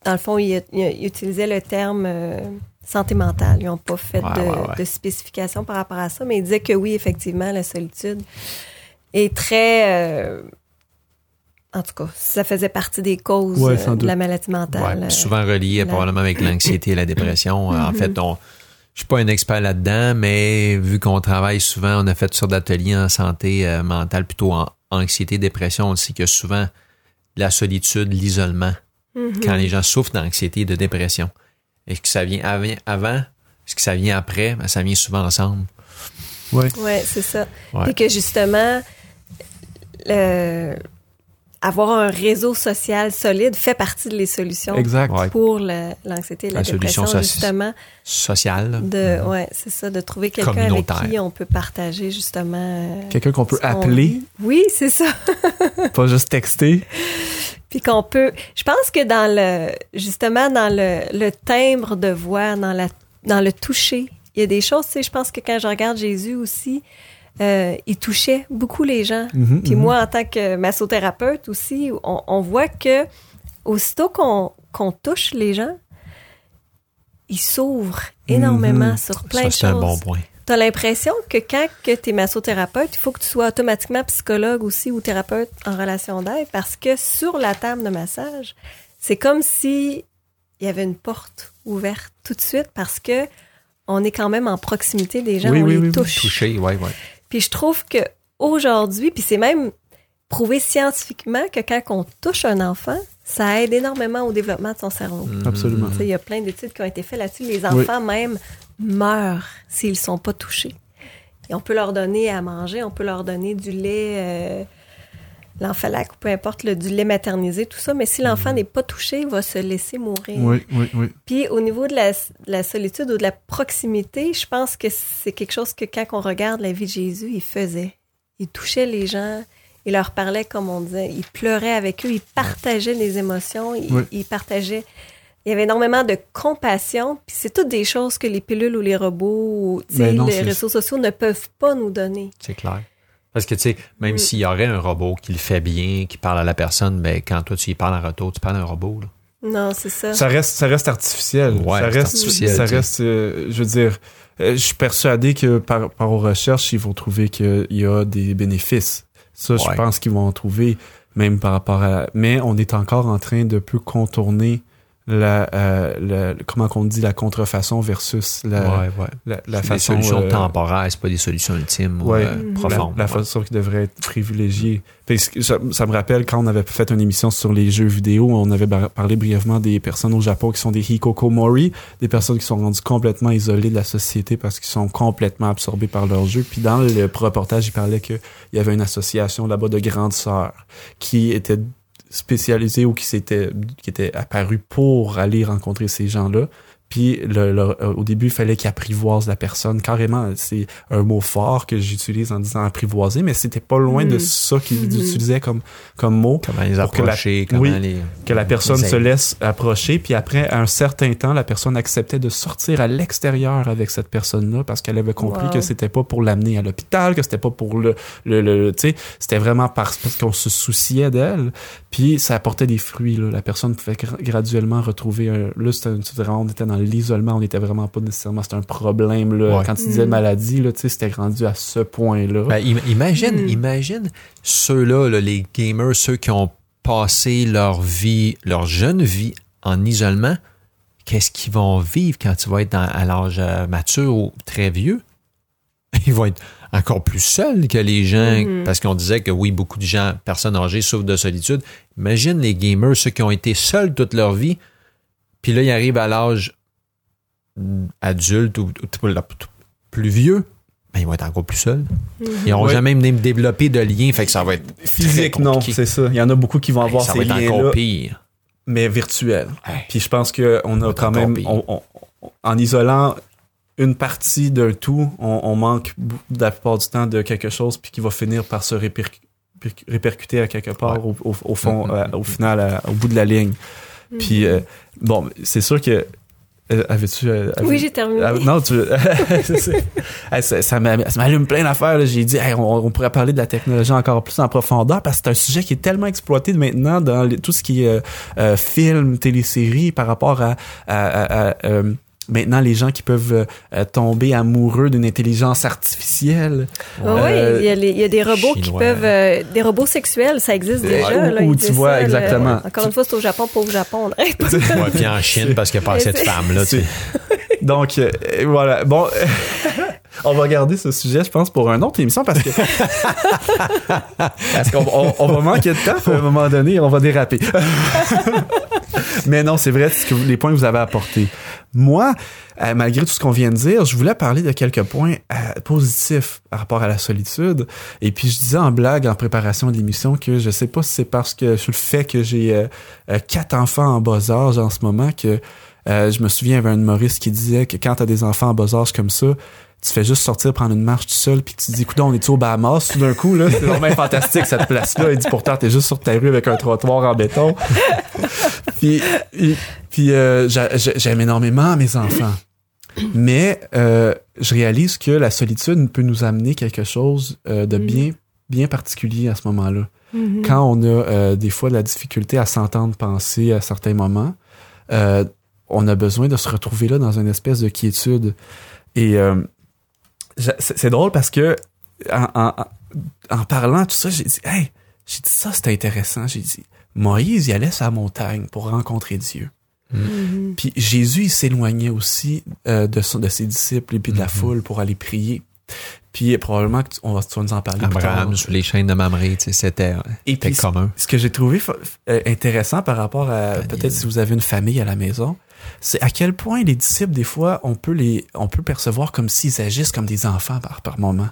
Dans le fond, ils, ils- ils utilisaient le terme euh, santé mentale. Ils n'ont pas fait Ouais, de, ouais, ouais. de spécification par rapport à ça, mais ils disaient que oui, effectivement, la solitude est très. euh, en tout cas, ça faisait partie des causes Ouais, de la maladie mentale. Ouais, euh, souvent relié la- probablement avec l'anxiété et la dépression. En fait, on, je suis pas un expert là-dedans, mais vu qu'on travaille souvent, on a fait sur d'ateliers en santé euh, mentale, plutôt en anxiété, dépression, on sait que souvent la solitude, l'isolement quand les gens souffrent d'anxiété et de dépression. Est-ce que ça vient av- avant? Est-ce que ça vient après? Ben, ça vient souvent ensemble. Ouais. Oui, c'est ça. Ouais. Puis que justement, le- avoir un réseau social solide fait partie de les solutions Exact. Ouais. pour le- l'anxiété et la, La solution dépression, soci- justement. Social. De, ouais, c'est ça, de trouver quelqu'un avec qui on peut partager justement. euh, Quelqu'un qu'on peut appeler. Oui, c'est ça. pas juste texter. Puis qu'on peut. Je pense que dans le justement dans le, le timbre de voix, dans la dans le toucher, il y a des choses. Tu sais, je pense que quand je regarde Jésus aussi, euh, il touchait beaucoup les gens. Mhm, Puis mhm. moi, en tant que massothérapeute aussi, on, on voit que aussitôt qu'on touche les gens, ils s'ouvrent énormément Mhm. sur plein Ça, de c'est un choses. bon point. T'as l'impression que quand que tu es massothérapeute, il faut que tu sois automatiquement psychologue aussi ou thérapeute en relation d'aide parce que sur la table de massage, c'est comme si il y avait une porte ouverte tout de suite parce que on est quand même en proximité des gens, Oui, on oui, les oui, oui. touche. Touché, ouais, ouais. Puis je trouve que aujourd'hui, puis c'est même prouvé scientifiquement que quand on touche un enfant, ça aide énormément au développement de son cerveau. Mm. Absolument. Tu sais, Il y a plein d'études qui ont été faites là-dessus. Les enfants même meurent s'ils sont pas touchés. Et on peut leur donner à manger, on peut leur donner du lait, euh, l'enfalac ou peu importe, le, du lait maternisé, tout ça. Mais si l'enfant n'est pas touché, il va se laisser mourir. Oui, oui, oui. Puis au niveau de la, de la solitude ou de la proximité, je pense que c'est quelque chose que quand on regarde la vie de Jésus, il faisait. Il touchait les gens, il leur parlait comme on disait, il pleurait avec eux, il partageait les émotions, il, Oui. il partageait. Il y avait énormément de compassion, puis c'est toutes des choses que les pilules ou les robots ou Ben non, les réseaux sociaux ne peuvent pas nous donner. C'est clair. Parce que, tu sais, même Mm. s'il y aurait un robot qui le fait bien, qui parle à la personne, ben, quand toi, tu y parles en retour, tu parles à un robot, là. Non, c'est ça. Ça reste, ça reste artificiel. Ouais, ça reste, artificiel, ça reste, euh, je veux dire, euh, je suis persuadé que par, par aux recherches, ils vont trouver qu'il y a des bénéfices. Ça, je pense qu'ils vont en trouver, même par rapport à. Mais on est encore en train de peu contourner la, euh, la- comment qu'on dit la contrefaçon versus la, ouais, ouais. la, la C'est des façon solutions euh, temporaires, c'est pas des solutions ultimes ou Ouais. euh, Mhm. la, profondes. la Ouais. façon qui devrait être privilégiée. Ça, ça me rappelle quand on avait fait une émission sur les jeux vidéo, on avait parlé brièvement des personnes au Japon qui sont des hikokomori, des personnes qui sont rendues complètement isolées de la société parce qu'ils sont complètement absorbés par leurs jeux. Puis dans le reportage, il parlait qu'il y avait une association là-bas de grandes sœurs qui était spécialisée ou qui s'était qui était apparue pour aller rencontrer ces gens-là. Puis le, le- euh, au début, il fallait qu'ils apprivoisent la personne. Carrément, c'est un mot fort que j'utilise en disant apprivoiser, mais c'était pas loin de Mhm. ça qu'ils Mhm. utilisaient comme, comme mot. Comment les Pour que la- approcher, comment oui, les... Que la personne les se laisse approcher, puis après, à un certain temps, la personne acceptait de sortir à l'extérieur avec cette personne-là parce qu'elle avait compris Wow. que c'était pas pour l'amener à l'hôpital, que c'était pas pour le, le, le- tu sais, c'était vraiment parce, parce qu'on se souciait d'elle, puis ça apportait des fruits, là. La personne pouvait gra- graduellement retrouver un, là, c'était vraiment, on était dans l'isolement, on était vraiment pas nécessairement, c'était un problème, là. Ouais. Quand tu disais Mm. maladie, là, tu sais, c'était rendu à ce point-là. Ben, im- imagine, Hmm. imagine ceux-là, là, les gamers, ceux qui ont passé leur vie, leur jeune vie en isolement, qu'est-ce qu'ils vont vivre quand tu vas être dans- à l'âge euh, mature ou très vieux? Ils vont être encore plus seuls que les gens, Mhm. parce qu'on disait que oui, beaucoup de gens, personnes âgées, souffrent de solitude. Imagine les gamers, ceux qui ont été seuls toute leur vie, puis là, ils arrivent à l'âge mm, adulte ou, plus vieux, ben, ils vont être encore plus seuls. Mhm. Ils n'auront jamais même développé de lien, fait que ça va être Physique, très non, c'est ça. Il y en a beaucoup qui vont avoir ça ces va être liens-là, encore pire. mais virtuels. Hey. Puis je pense que on a quand même, pire. on- on- on- en isolant une partie d'un tout, on, on manque la plupart du temps de quelque chose, puis qui va finir par se répercu- répercu- répercuter à quelque part au, au- au fond, Mhm. euh, au final, au bout de la ligne. Puis euh, bon, c'est sûr que avais-tu euh, avais- Oui, j'ai terminé. ah, non, tu. ça, ça m'a- ça m'allume plein d'affaires. J'ai dit, hey, on, on pourrait parler de la technologie encore plus en profondeur parce que c'est un sujet qui est tellement exploité maintenant dans les- tout ce qui est euh, euh, film, télésérie par rapport à, à- à- à, euh, maintenant les gens qui peuvent euh, euh, tomber amoureux d'une intelligence artificielle. Ah oui, Euh, il y, a les- il y a des robots qui peuvent. euh, des robots sexuels, ça existe Ouais, déjà. ou- là, ou ils tu vois, ça, exactement. Encore une fois, c'est au Japon, pas au Japon. on puis en Chine, parce qu'il n'y a pas assez de femmes, là. Donc euh, voilà. Bon, on va garder ce sujet, je pense, pour une autre émission parce que parce qu'on on, on va manquer de temps. À un moment donné, on va déraper. Mais non, c'est vrai, ce que vous- les points que vous avez apportés. Moi, euh, malgré tout ce qu'on vient de dire, je voulais parler de quelques points euh, positifs par rapport à la solitude. Et puis, je disais en blague, en préparation de l'émission, que je sais pas si c'est parce que sur le fait que j'ai euh, euh, quatre enfants en bas âge en ce moment que euh, je me souviens, il y avait un humoriste qui disait que quand t'as des enfants en bas âge comme ça, tu fais juste sortir prendre une marche tout seul puis tu te dis écoute on est au Bahamas tout d'un coup là? C'est vraiment fantastique cette place là il dit pourtant t'es juste sur ta rue avec un trottoir en béton puis puis euh, j'a- j'a- j'aime énormément mes enfants mais euh, je réalise que la solitude peut nous amener quelque chose euh, de Mhm. bien bien particulier à ce moment-là Mhm. quand on a euh, des fois de la difficulté à s'entendre penser à certains moments, euh, on a besoin de se retrouver là dans une espèce de quiétude. Et euh, c'est drôle parce que en, en- en parlant tout ça, j'ai dit, hey, j'ai dit ça, c'était intéressant. J'ai dit, Moïse, il allait sur la montagne pour rencontrer Dieu. Mhm. Puis Jésus, il s'éloignait aussi euh, de, son- de ses disciples et puis de la Mhm. foule pour aller prier. Puis probablement que tu, on va, tu vas nous en parler plus tard. Abraham, sous les chaînes de Mamré, tu sais, c'était Et c'était puis, commun. ce que j'ai trouvé euh, intéressant par rapport à Daniel. peut-être si vous avez une famille à la maison, c'est à quel point les disciples des fois on peut les on peut percevoir comme s'ils agissent comme des enfants par par moment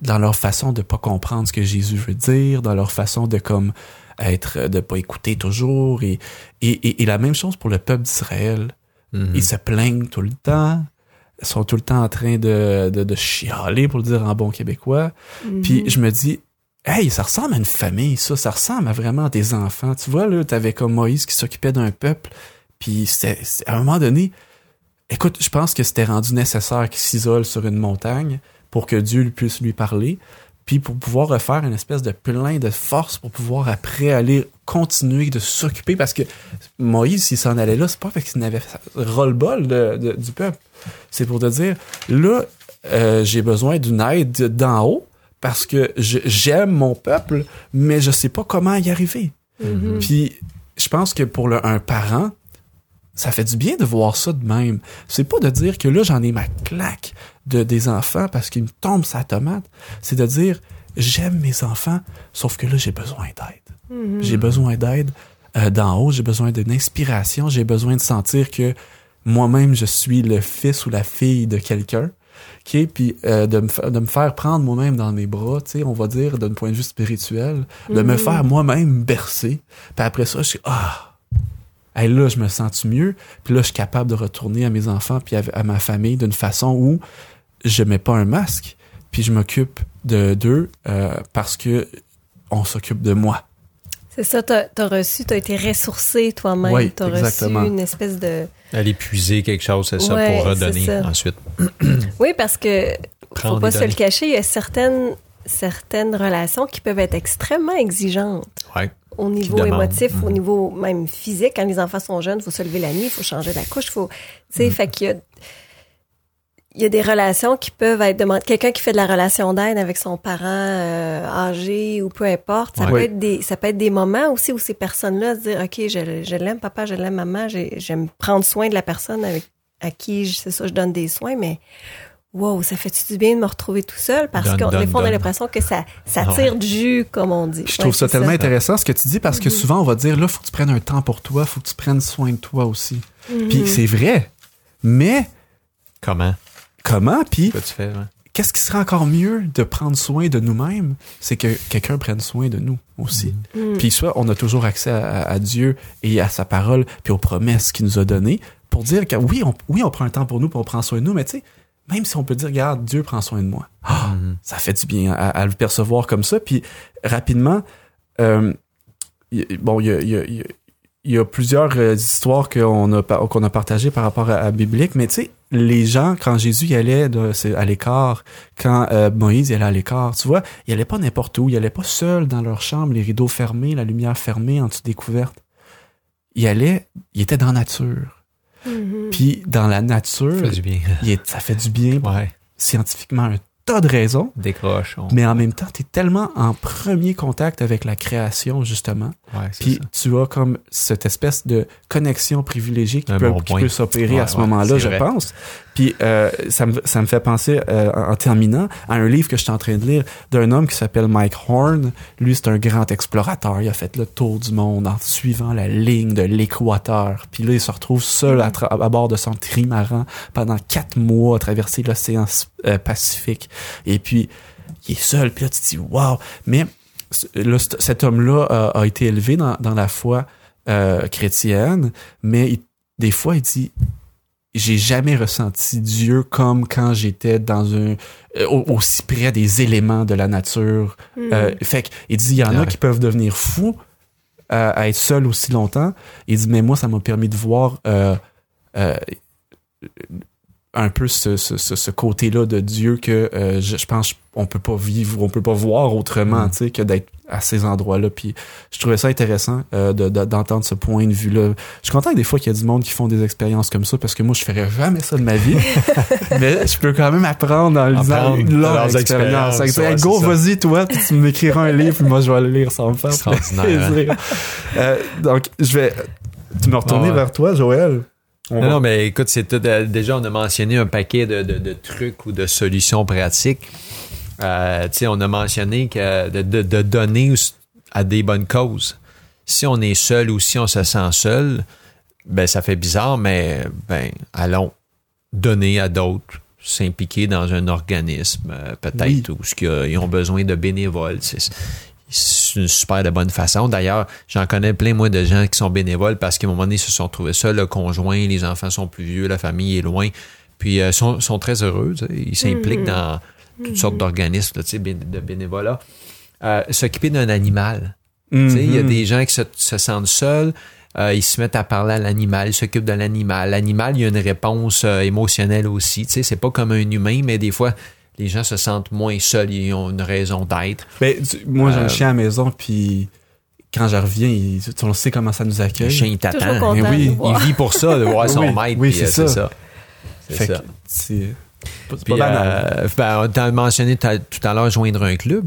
dans leur façon de pas comprendre ce que Jésus veut dire, dans leur façon de comme être de pas écouter toujours et et, et, et la même chose pour le peuple d'Israël. Mhm. Ils se plaignent tout le temps, ils sont tout le temps en train de de, de chialer pour le dire en bon québécois. Mhm. Puis je me dis, hey, ça ressemble à une famille, ça. Ça ressemble à vraiment des enfants. Tu vois, là, t'avais comme Moïse qui s'occupait d'un peuple. Puis c'était, c'était- à un moment donné, écoute, je pense que c'était rendu nécessaire qu'il s'isole sur une montagne pour que Dieu lui puisse lui parler. Puis pour pouvoir refaire une espèce de plein de force pour pouvoir après aller continuer de s'occuper parce que Moïse, s'il s'en allait là, c'est pas parce qu'il n'avait de- du peuple. C'est pour te dire, là, euh, j'ai besoin d'une aide d'en haut parce que j'aime mon peuple, mais je sais pas comment y arriver. Mhm. Puis je pense que pour le- un parent, ça fait du bien de voir ça de même. C'est pas de dire que là j'en ai ma claque de des enfants parce qu'ils me tombent sa tomate. C'est de dire j'aime mes enfants, sauf que là j'ai besoin d'aide. Mhm. J'ai besoin d'aide euh, d'en haut, j'ai besoin d'une inspiration, j'ai besoin de sentir que moi-même je suis le fils ou la fille de quelqu'un. OK, puis euh, de, me de me faire prendre moi-même dans mes bras, tu sais, on va dire d'un point de vue spirituel, de me Mhm. faire moi-même bercer. Puis après ça, je suis ah Hey, là, je me sens mieux? Puis là, je suis capable de retourner à mes enfants puis à, à ma famille d'une façon où je mets pas un masque, puis je m'occupe de d'eux euh, parce que on s'occupe de moi. C'est ça, t'as as reçu, t'as été ressourcé toi-même. Oui, t'as exactement. reçu une espèce de. Aller puiser quelque chose, c'est ça, Ouais, pour redonner ça. ensuite. Oui, parce que faut Prendre pas et se le cacher, il y a certaines certaines relations qui peuvent être extrêmement exigeantes Ouais. Au niveau émotif, au Mhm. niveau même physique. Quand les enfants sont jeunes, il faut se lever la nuit, il faut changer la couche, faut, tu sais, Mhm. fait qu'il y a il y a des relations qui peuvent être demandées. Quelqu'un qui fait de la relation d'aide avec son parent euh, âgé ou peu importe, ça Ouais. peut être des ça peut être des moments aussi où ces personnes-là se disent ok je, je l'aime papa, je l'aime maman, j'ai- j'aime prendre soin de la personne avec à qui je- c'est ça je donne des soins, mais wow ça fait du bien de me retrouver tout seul? Parce que des fois on a l'impression que ça ça Ouais. tire du jus comme on dit. Je Ouais, trouve ça tellement intéressant ce que tu dis parce que souvent on va dire là faut que tu prennes un temps pour toi, faut que tu prennes soin de toi aussi. Mhm. Puis c'est vrai. Mais Comment? comment? Puis qu'est-ce qui serait encore mieux de prendre soin de nous-mêmes, c'est que quelqu'un prenne soin de nous aussi. Mhm. Puis soit on a toujours accès à, à Dieu et à sa parole, puis aux promesses qu'il nous a données, pour dire que oui, on, oui, on prend un temps pour nous, puis on prend soin de nous, mais tu sais, même si on peut dire, regarde, Dieu prend soin de moi. Ah, ça fait du bien à, le percevoir comme ça. Puis rapidement, euh, bon, il y a, plusieurs euh, histoires qu'on a, partagées par rapport à, à biblique, mais tu sais, les gens, quand Jésus y allait à l'écart, quand euh, Moïse y allait à l'écart, tu vois, il allait pas n'importe où, il allait pas seul dans leur chambre, les rideaux fermés, la lumière fermée, en dessous des couvertes. Il allait, il était dans la nature. Mhm. Puis dans la Ça nature, fait du bien. il est- ça fait du bien, Ouais. scientifiquement, un tas de raisons. Décroche. on- Mais en même temps, tu es tellement en premier contact avec la création, justement. Ouais, Puis ça. tu as comme cette espèce de connexion privilégiée qui Un peut, bon peut s'opérer Ouais, à ce ouais, moment-là, je vrai. pense. Puis euh, ça, me, ça me fait penser, euh, en terminant, à un livre que je suis en train de lire d'un homme qui s'appelle Mike Horn. Lui, c'est un grand explorateur. Il a fait le tour du monde en suivant la ligne de l'équateur. Puis là, il se retrouve seul à, à bord de son trimaran pendant quatre mois à traverser l'océan euh, Pacifique. Et puis, il est seul. Puis là, tu te dis, wow. Mais cet homme-là a, a été élevé dans, dans la foi euh, chrétienne, mais il- des fois, il dit, j'ai jamais ressenti Dieu comme quand j'étais dans un euh, au- aussi près des éléments de la nature. Hmm. Euh, fait que, il dit, il y en a qui peuvent devenir fous euh, à être seuls aussi longtemps. Il dit, mais moi, ça m'a permis de voir euh, euh, un peu ce, ce, ce, ce côté-là de Dieu que euh, je, je pense on peut pas vivre, on peut pas voir autrement, Mm. tu sais, que d'être à ces endroits-là. Puis je trouvais ça intéressant euh, de- de- d'entendre ce point de vue-là. Je suis content que des fois qu'il y a du monde qui font des expériences comme ça parce que moi je ferais jamais ça de ma vie. mais je peux quand même apprendre en lisant leurs expérience. expériences, ouais, go, vas-y toi, puis tu m'écriras un livre, puis moi je vais le lire sans me faire plaisir. Euh, donc je vais tu me retourner Ah ouais. vers toi, Joël? On Non, va- non, mais écoute, c'est tout, euh, déjà, on a mentionné un paquet de, de- de trucs ou de solutions pratiques. Euh, tu sais, on a mentionné que de, donner à des bonnes causes. Si on est seul ou si on se sent seul, ben ça fait bizarre, mais ben allons donner à d'autres, s'impliquer dans un organisme, euh, peut-être, Oui. où ce qu'ils ils ont besoin de bénévoles. Une super de bonne façon. D'ailleurs, j'en connais plein, moi, de gens qui sont bénévoles parce qu'à un moment donné, ils se sont retrouvés seuls, le conjoint, les enfants sont plus vieux, la famille est loin. Puis, euh, sont, sont très heureux. tu sais. Ils s'impliquent dans toutes sortes d'organismes tu sais, bé- de bénévolat. Euh, S'occuper d'un animal. Tu sais, Il y a Mhm. des gens qui se, se sentent seuls. euh, ils se mettent à parler à l'animal, ils s'occupent de l'animal. L'animal, il y a une réponse euh, émotionnelle aussi. Tu sais, c'est pas comme un humain, mais des fois, les gens se sentent moins seuls. Ils ont une raison d'être. Ben, tu- moi, j'ai un Euh, chien à la maison, puis quand je reviens, il, tu- on sait comment ça nous Le accueille. chien, il t'attend. mais oui, Il vit pour ça, de voir son Oui, maître. oui, puis, c'est euh, ça. ça. C'est Fait ça. que c'est pas, c'est Puis, pas banal. euh, ben, t'as mentionné tout à l'heure joindre un club.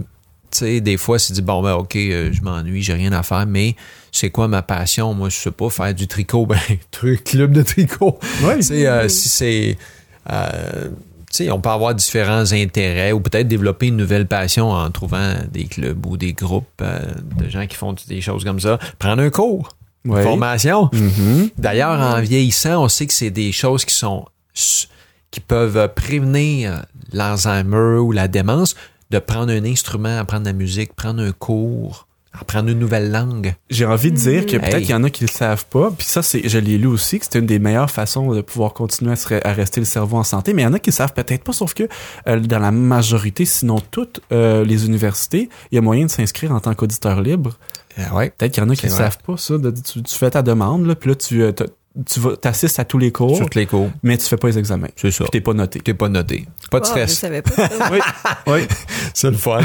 Tu sais, des fois, c'est dit, bon, ben, OK, euh, je m'ennuie, j'ai rien à faire, mais c'est quoi ma passion? Moi, je sais pas, faire du tricot, ben, truc, club de tricot. Oui. Tu sais, euh, si c'est. Euh, on peut avoir différents intérêts ou peut-être développer une nouvelle passion en trouvant des clubs ou des groupes euh, de gens qui font des choses comme ça. Prendre un cours, formation. Mhm. D'ailleurs, en vieillissant, on sait que c'est des choses qui sont qui peuvent prévenir l'Alzheimer ou la démence de prendre un instrument, apprendre la musique, prendre un cours, apprendre une nouvelle langue. J'ai envie de dire que peut-être Hey. qu'il y en a qui le savent pas, puis ça, c'est, je l'ai lu aussi, que c'était une des meilleures façons de pouvoir continuer à, se re- à rester le cerveau en santé, mais il y en a qui le savent peut-être pas, sauf que euh, dans la majorité, sinon toutes euh, les universités, il y a moyen de s'inscrire en tant qu'auditeur libre. ouais. Peut-être qu'il y en a qui vrai. savent pas, ça. de- tu, tu fais ta demande, là, puis là, tu, euh, tu vas, t'assistes à tous les cours, Toutes les cours. mais tu fais pas les examens. C'est ça. Puis t'es pas noté. T'es pas noté. Pas de je stress. savais pas ça. oui, oui. C'est le fun.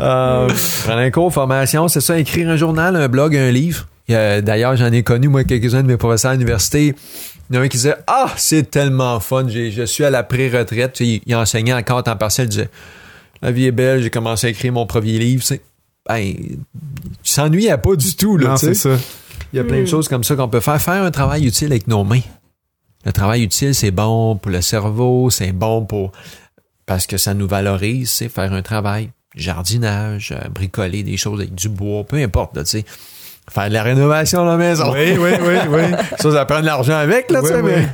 euh, prendre un cours, formation, c'est ça, écrire un journal, un blog, un livre. D'ailleurs, j'en ai connu, moi, quelques-uns de mes professeurs à l'université. Il y en a un qui disait Ah, c'est tellement fun, j'ai- je suis à la pré-retraite. Tu sais, Il, il enseignait encore temps partiel, il disait La vie est belle, j'ai commencé à écrire mon premier livre. Tu sais. Ben, tu s'ennuyais pas du tout, là. Non, tu sais. c'est ça. Il y a plein de Mm. choses comme ça qu'on peut faire. Faire un travail utile avec nos mains. Le travail utile, c'est bon pour le cerveau, c'est bon pour parce que ça nous valorise, c'est faire un travail, jardinage, euh, bricoler des choses avec du bois, peu importe, là, tu sais. Faire de la rénovation à la maison. Oui, oui, oui, oui. Ça, ça prend de l'argent avec, là, tu sais, oui. mais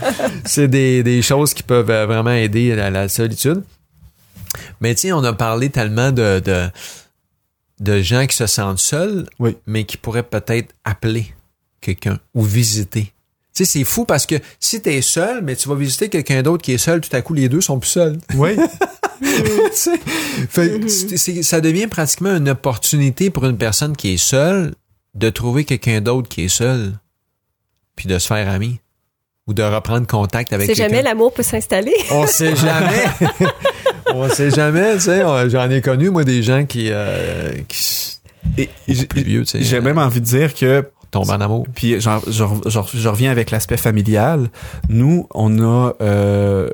c'est des, des choses qui peuvent euh, vraiment aider à la solitude. Mais tu sais, on a parlé tellement de, de, de gens qui se sentent seuls, Oui. mais qui pourraient peut-être appeler quelqu'un ou visiter. Tu sais, c'est fou parce que si tu es seul, mais tu vas visiter quelqu'un d'autre qui est seul, tout à coup, les deux sont plus seuls. Oui. Tu sais, fait que c'est- c'est- ça devient pratiquement une opportunité pour une personne qui est seule de trouver quelqu'un d'autre qui est seul, puis de se faire ami ou de reprendre contact avec C'est quelqu'un. jamais l'amour peut s'installer. On sait jamais. on sait jamais, tu sais. J'en ai connu, moi, des gens qui, euh, qui Et plus vieux, tu sais. j'ai même envie de dire que tombent en amour. Puis j'en- je, je- je reviens avec l'aspect familial. Nous, on a euh,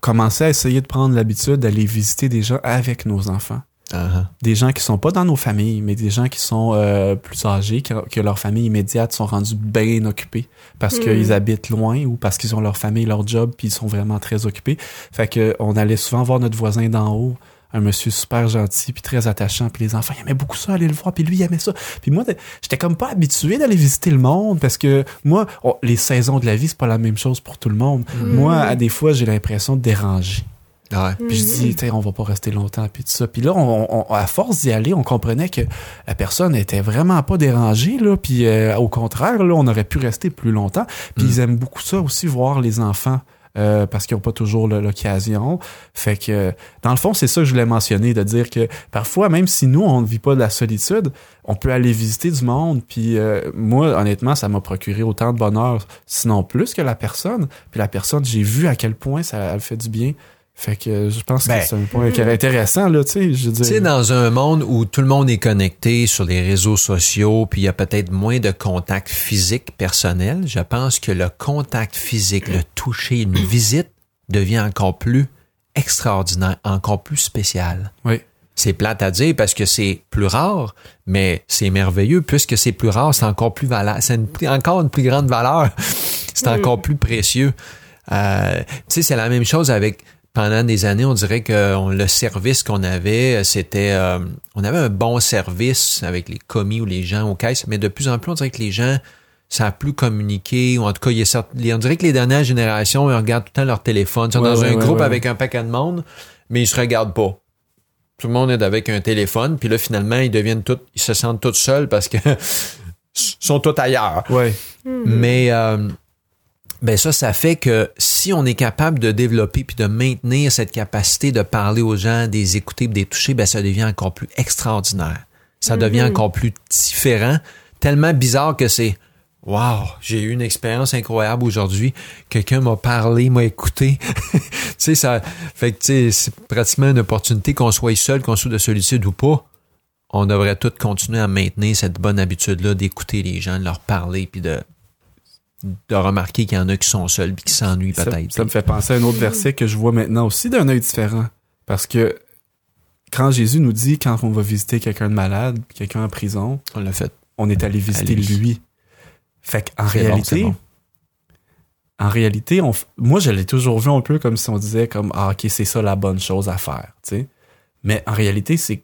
commencé à essayer de prendre l'habitude d'aller visiter des gens avec nos enfants. Uh-huh. Des gens qui sont pas dans nos familles, mais des gens qui sont euh, plus âgés, que, que leurs familles immédiates sont rendues bien occupées parce Mm. qu'ils habitent loin ou parce qu'ils ont leur famille, leur job, puis ils sont vraiment très occupés. Fait que on allait souvent voir notre voisin d'en haut, un monsieur super gentil puis très attachant, puis les enfants ils aimaient beaucoup ça, aller le voir, puis lui il aimait ça. Puis moi j'étais comme pas habitué d'aller visiter le monde parce que moi les saisons de la vie c'est pas la même chose pour tout le monde. Moi à des fois j'ai l'impression de déranger. Ouais. Puis je dis, tu sais, on va pas rester longtemps, puis tout ça. Puis là, on, on- à force d'y aller, on comprenait que la personne était vraiment pas dérangée, là. Puis euh, au contraire, là, on aurait pu rester plus longtemps. Puis Mm. ils aiment beaucoup ça aussi, voir les enfants. euh, parce qu'ils n'ont pas toujours l'occasion. Fait que, dans le fond, c'est ça que je voulais mentionner, de dire que parfois, même si nous, on ne vit pas de la solitude, on peut aller visiter du monde. Puis euh, moi, honnêtement, ça m'a procuré autant de bonheur, sinon plus que la personne. Puis la personne, j'ai vu à quel point ça elle fait du bien. Fait que je pense Ben, que c'est un point qui est intéressant, là, tu sais. Je veux Tu sais, dire. dans un monde où tout le monde est connecté sur les réseaux sociaux, puis il y a peut-être moins de contact physique personnel, je pense que le contact physique, le toucher, une visite devient encore plus extraordinaire, encore plus spécial. Oui. C'est plate à dire parce que c'est plus rare, mais c'est merveilleux. Puisque c'est plus rare, c'est encore plus valable. C'est une- encore une plus grande valeur. c'est encore plus précieux. Euh, tu sais, c'est la même chose avec pendant des années, on dirait que on- le service qu'on avait, c'était euh, on avait un bon service avec les commis ou les gens aux caisses, mais de plus en plus, on dirait que les gens savent plus communiquer, ou en tout cas, il y a certes- on dirait que les dernières générations, ils regardent tout le temps leur téléphone. Ils sont Ouais, dans ouais, un ouais, groupe ouais. avec un paquet de monde, mais ils se regardent pas. Tout le monde est avec un téléphone, puis là, finalement, ils deviennent tous, ils se sentent tous seuls parce que sont tous ailleurs. Ouais. Mais euh, ben ça, ça fait que si on est capable de développer puis de maintenir cette capacité de parler aux gens, de les écouter, de les toucher, ben ça devient encore plus extraordinaire. Ça devient encore plus différent, tellement bizarre que c'est Wow, j'ai eu une expérience incroyable aujourd'hui. Quelqu'un m'a parlé, m'a écouté. tu sais, ça fait que tu sais, c'est pratiquement une opportunité qu'on soit seul, qu'on soit de solitude ou pas. On devrait tous continuer à maintenir cette bonne habitude-là d'écouter les gens, de leur parler, puis de, de remarquer qu'il y en a qui sont seuls puis qui s'ennuient peut-être. ça me fait penser à un autre verset que je vois maintenant aussi d'un œil différent. Parce que quand Jésus nous dit, quand on va visiter quelqu'un de malade, quelqu'un en prison, On l'a fait. on est allé visiter lui. Fait qu'en bon, réalité, bon. en réalité, on, moi, je l'ai toujours vu un peu comme si on disait comme, ah, ok, c'est ça la bonne chose à faire, tu sais. Mais en réalité, c'est,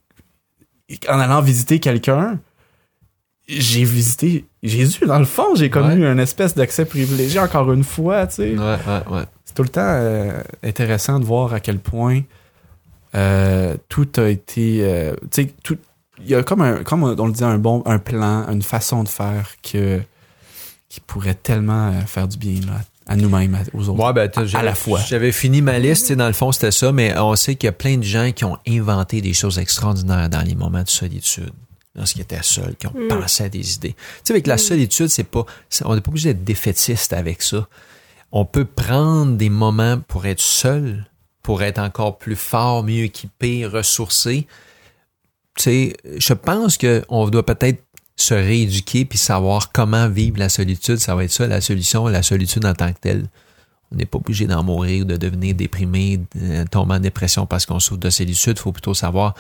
en allant visiter quelqu'un, j'ai visité Jésus, dans le fond, j'ai comme Ouais. eu une espèce d'accès privilégié encore une fois, tu sais. Ouais, ouais, ouais. C'est tout le temps euh, intéressant de voir à quel point euh, tout a été, euh, tu sais, tout, il y a comme un, comme on le dit, un bon, un plan, une façon de faire que qui pourrait tellement faire du bien là, à nous-mêmes, à- aux autres. Ouais, ben, à j'avais- la fois. J'avais fini ma liste, dans le fond, c'était ça, mais on sait qu'il y a plein de gens qui ont inventé des choses extraordinaires dans les moments de solitude. Lorsqu'ils étaient seuls, qui ont pensé à des idées. Tu sais, avec la solitude, c'est pas, on n'est pas obligé d'être défaitiste avec ça. On peut prendre des moments pour être seul, pour être encore plus fort, mieux équipé, ressourcé. Tu sais, je pense qu'on doit peut-être se rééduquer puis savoir comment vivre la solitude. Ça va être ça, la solution, la solitude en tant que telle. On n'est pas obligé d'en mourir, de devenir déprimé, de tomber en dépression parce qu'on souffre de solitude. Il faut plutôt savoir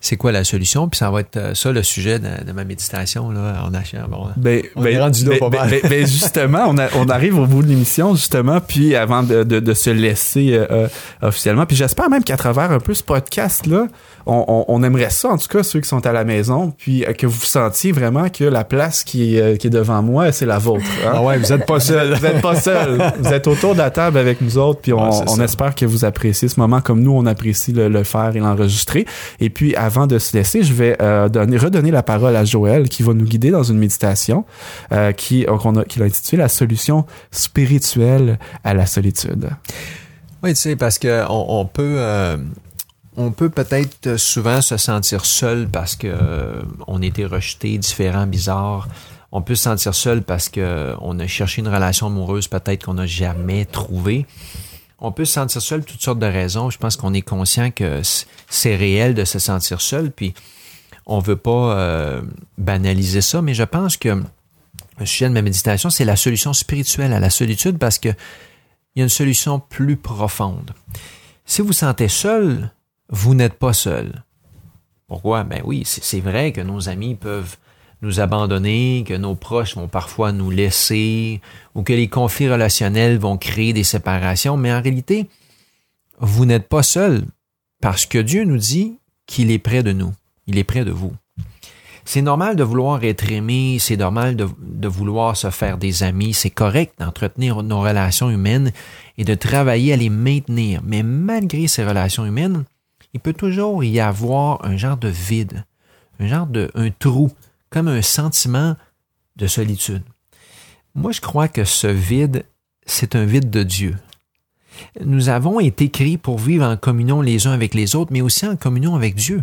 c'est quoi la solution? Puis ça va être euh, ça le sujet de, de ma méditation là, en achant. Bon, Ben, On est rendu là ben, pas ben, mal. ben, ben, justement, on, a- on arrive au bout de l'émission, justement, puis avant de, de- de se laisser euh, euh, officiellement, puis j'espère même qu'à travers un peu ce podcast-là, on, on- on aimerait ça, en tout cas, ceux qui sont à la maison, puis euh, que vous sentiez vraiment que la place qui est, euh, qui est devant moi, c'est la vôtre. hein. Ah ouais, vous êtes pas seul. Vous êtes pas seul. Vous êtes autour de la table avec nous autres, puis on, Ouais, on espère que vous appréciez ce moment comme nous, on apprécie le, le faire et l'enregistrer. Et puis, avant de se laisser, je vais euh, donner, redonner la parole à Joël, qui va nous guider dans une méditation euh, qui, qu'on a, a intitulée La solution spirituelle à la solitude. Oui, tu sais, parce que on, peut, euh, on peut peut-être souvent se sentir seul parce que euh, on a été rejeté, différent, bizarre. On peut se sentir seul parce que on a cherché une relation amoureuse peut-être qu'on n'a jamais trouvée. On peut se sentir seul pour toutes sortes de raisons. Je pense qu'on est conscient que c'est réel de se sentir seul, puis on veut pas euh, banaliser ça, mais je pense que le sujet de ma méditation, c'est la solution spirituelle à la solitude parce que il y a une solution plus profonde. Si vous sentez seul, vous n'êtes pas seul. Pourquoi? Ben oui, c'est vrai que nos amis peuvent nous abandonner, que nos proches vont parfois nous laisser, ou que les conflits relationnels vont créer des séparations, mais en réalité, vous n'êtes pas seul, parce que Dieu nous dit qu'il est près de nous, il est près de vous. C'est normal de vouloir être aimé, c'est normal de, vouloir se faire des amis, c'est correct d'entretenir nos relations humaines et de travailler à les maintenir. Mais malgré ces relations humaines, il peut toujours y avoir un genre de vide, un genre de un trou, comme un sentiment de solitude. Moi, je crois que ce vide, c'est un vide de Dieu. Nous avons été créés pour vivre en communion les uns avec les autres, mais aussi en communion avec Dieu.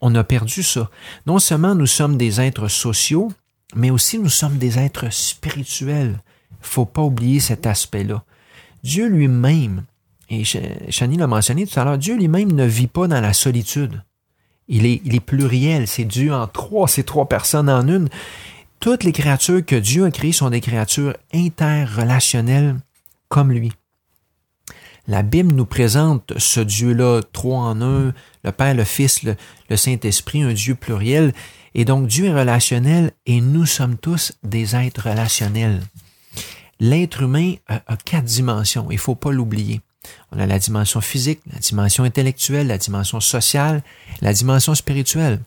On a perdu ça. Non seulement nous sommes des êtres sociaux, mais aussi nous sommes des êtres spirituels. Il faut pas oublier cet aspect-là. Dieu lui-même, et Chani l'a mentionné tout à l'heure, Dieu lui-même ne vit pas dans la solitude. Il est, pluriel, c'est Dieu en trois, c'est trois personnes en une. Toutes les créatures que Dieu a créées sont des créatures interrelationnelles comme lui. La Bible nous présente ce Dieu-là, trois en un, le Père, le Fils, le, Saint-Esprit, un Dieu pluriel. Et donc Dieu est relationnel et nous sommes tous des êtres relationnels. L'être humain a, a, quatre dimensions, il ne faut pas l'oublier. On a la dimension physique, la dimension intellectuelle, la dimension sociale, la dimension spirituelle.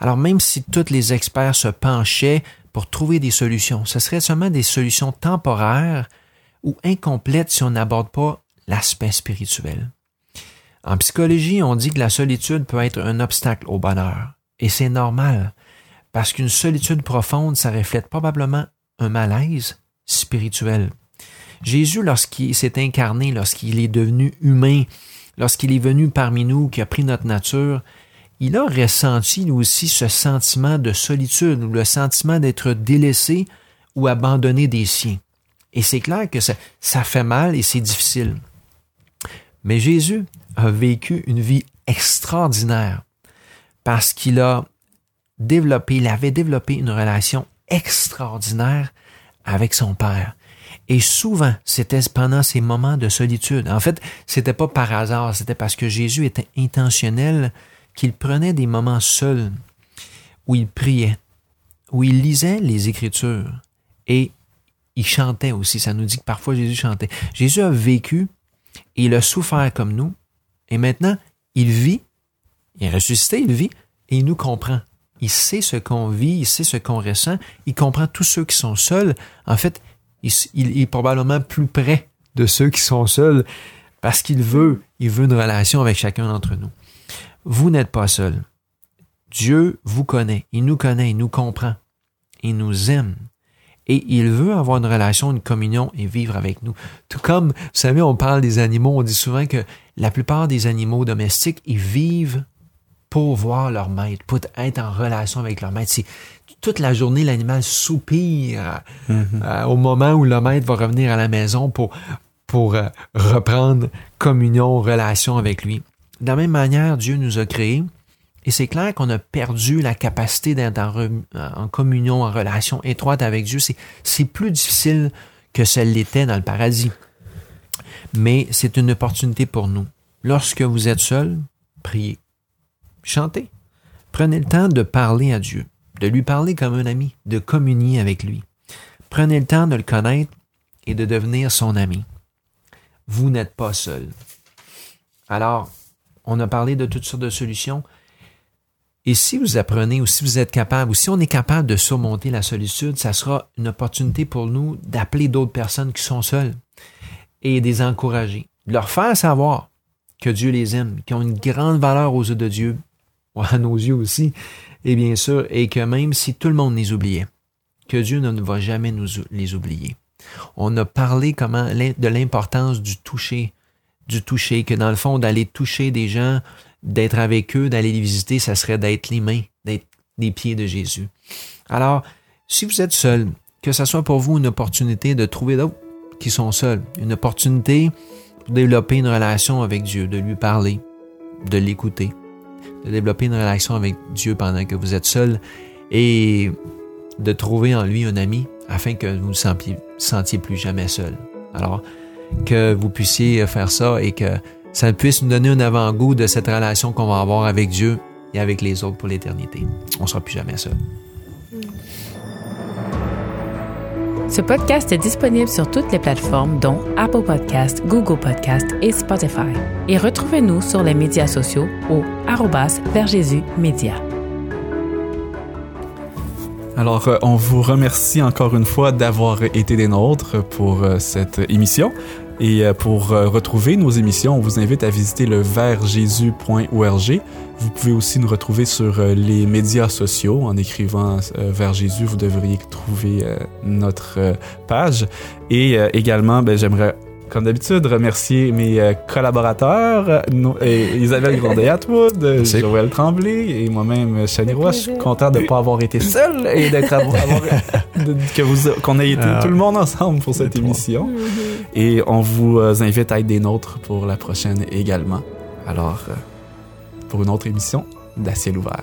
Alors même si tous les experts se penchaient pour trouver des solutions, ce serait seulement des solutions temporaires ou incomplètes si on n'aborde pas l'aspect spirituel. En psychologie, on dit que la solitude peut être un obstacle au bonheur. Et c'est normal, parce qu'une solitude profonde, ça reflète probablement un malaise spirituel. Jésus, lorsqu'il s'est incarné, lorsqu'il est devenu humain, lorsqu'il est venu parmi nous, qui a pris notre nature, il a ressenti aussi ce sentiment de solitude ou le sentiment d'être délaissé ou abandonné des siens. Et c'est clair que ça, ça fait mal et c'est difficile. Mais Jésus a vécu une vie extraordinaire parce qu'il a développé, il avait développé une relation extraordinaire avec son Père. Et souvent, c'était pendant ces moments de solitude. En fait, c'était pas par hasard, c'était parce que Jésus était intentionnel qu'il prenait des moments seuls où il priait, où il lisait les Écritures et il chantait aussi. Ça nous dit que parfois Jésus chantait. Jésus a vécu il a souffert comme nous et maintenant il vit, il est ressuscité, il vit et il nous comprend. Il sait ce qu'on vit, il sait ce qu'on ressent, il comprend tous ceux qui sont seuls. En fait, il, est probablement plus près de ceux qui sont seuls parce qu'il veut, il veut une relation avec chacun d'entre nous. Vous n'êtes pas seul. Dieu vous connaît, il nous connaît, il nous comprend, il nous aime et il veut avoir une relation, une communion et vivre avec nous. Tout comme, vous savez, on parle des animaux, on dit souvent que la plupart des animaux domestiques, ils vivent pour voir leur maître, pour être en relation avec leur maître. C'est toute la journée, l'animal soupire mm-hmm. euh, au moment où le maître va revenir à la maison pour, pour euh, reprendre communion, relation avec lui. De la même manière, Dieu nous a créés et c'est clair qu'on a perdu la capacité d'être en, communion, en relation étroite avec Dieu. C'est plus difficile que ce l'était dans le paradis. Mais c'est une opportunité pour nous. Lorsque vous êtes seul, priez. Chantez. Prenez le temps de parler à Dieu, de lui parler comme un ami, de communier avec lui. Prenez le temps de le connaître et de devenir son ami. Vous n'êtes pas seul. Alors, on a parlé de toutes sortes de solutions. Et si vous apprenez ou si vous êtes capable ou si on est capable de surmonter la solitude, ça sera une opportunité pour nous d'appeler d'autres personnes qui sont seules et de les encourager, de leur faire savoir que Dieu les aime, qu'ils ont une grande valeur aux yeux de Dieu, à nos yeux aussi, et bien sûr, et que même si tout le monde les oubliait, que Dieu ne va jamais nous les oublier. On a parlé comment de l'importance du toucher, du toucher, que dans le fond, d'aller toucher des gens, d'être avec eux, d'aller les visiter, ça serait d'être les mains, d'être les pieds de Jésus. Alors, si vous êtes seul, que ce soit pour vous une opportunité de trouver d'autres qui sont seuls, une opportunité pour développer une relation avec Dieu, de lui parler, de l'écouter, de développer une relation avec Dieu pendant que vous êtes seul et de trouver en lui un ami afin que vous ne sentiez, sentiez plus jamais seul. Alors, que vous puissiez faire ça et que ça puisse nous donner un avant-goût de cette relation qu'on va avoir avec Dieu et avec les autres pour l'éternité. On sera plus jamais seul. Ce podcast est disponible sur toutes les plateformes dont Apple Podcast, Google Podcast et Spotify. Et retrouvez-nous sur les médias sociaux au. Alors, euh, on vous remercie encore une fois d'avoir été des nôtres pour euh, cette émission. Et euh, pour euh, retrouver nos émissions, on vous invite à visiter le vertjésus.org. Vous pouvez aussi nous retrouver sur euh, les médias sociaux. En écrivant vers Jésus, vous devriez trouver notre page. Et également, ben, j'aimerais comme d'habitude, remercier mes euh, collaborateurs, euh, et Isabelle Grandet-Atwood, euh, Merci. Joël Tremblay et moi-même, euh, fait Roy. Je suis content de ne pas avoir été seul et d'être qu'on ait été Ah. tout le monde ensemble pour cette émission. Mhm. Et on vous euh, invite à être des nôtres pour la prochaine également. Alors, euh, pour une autre émission d'À ciel ouvert.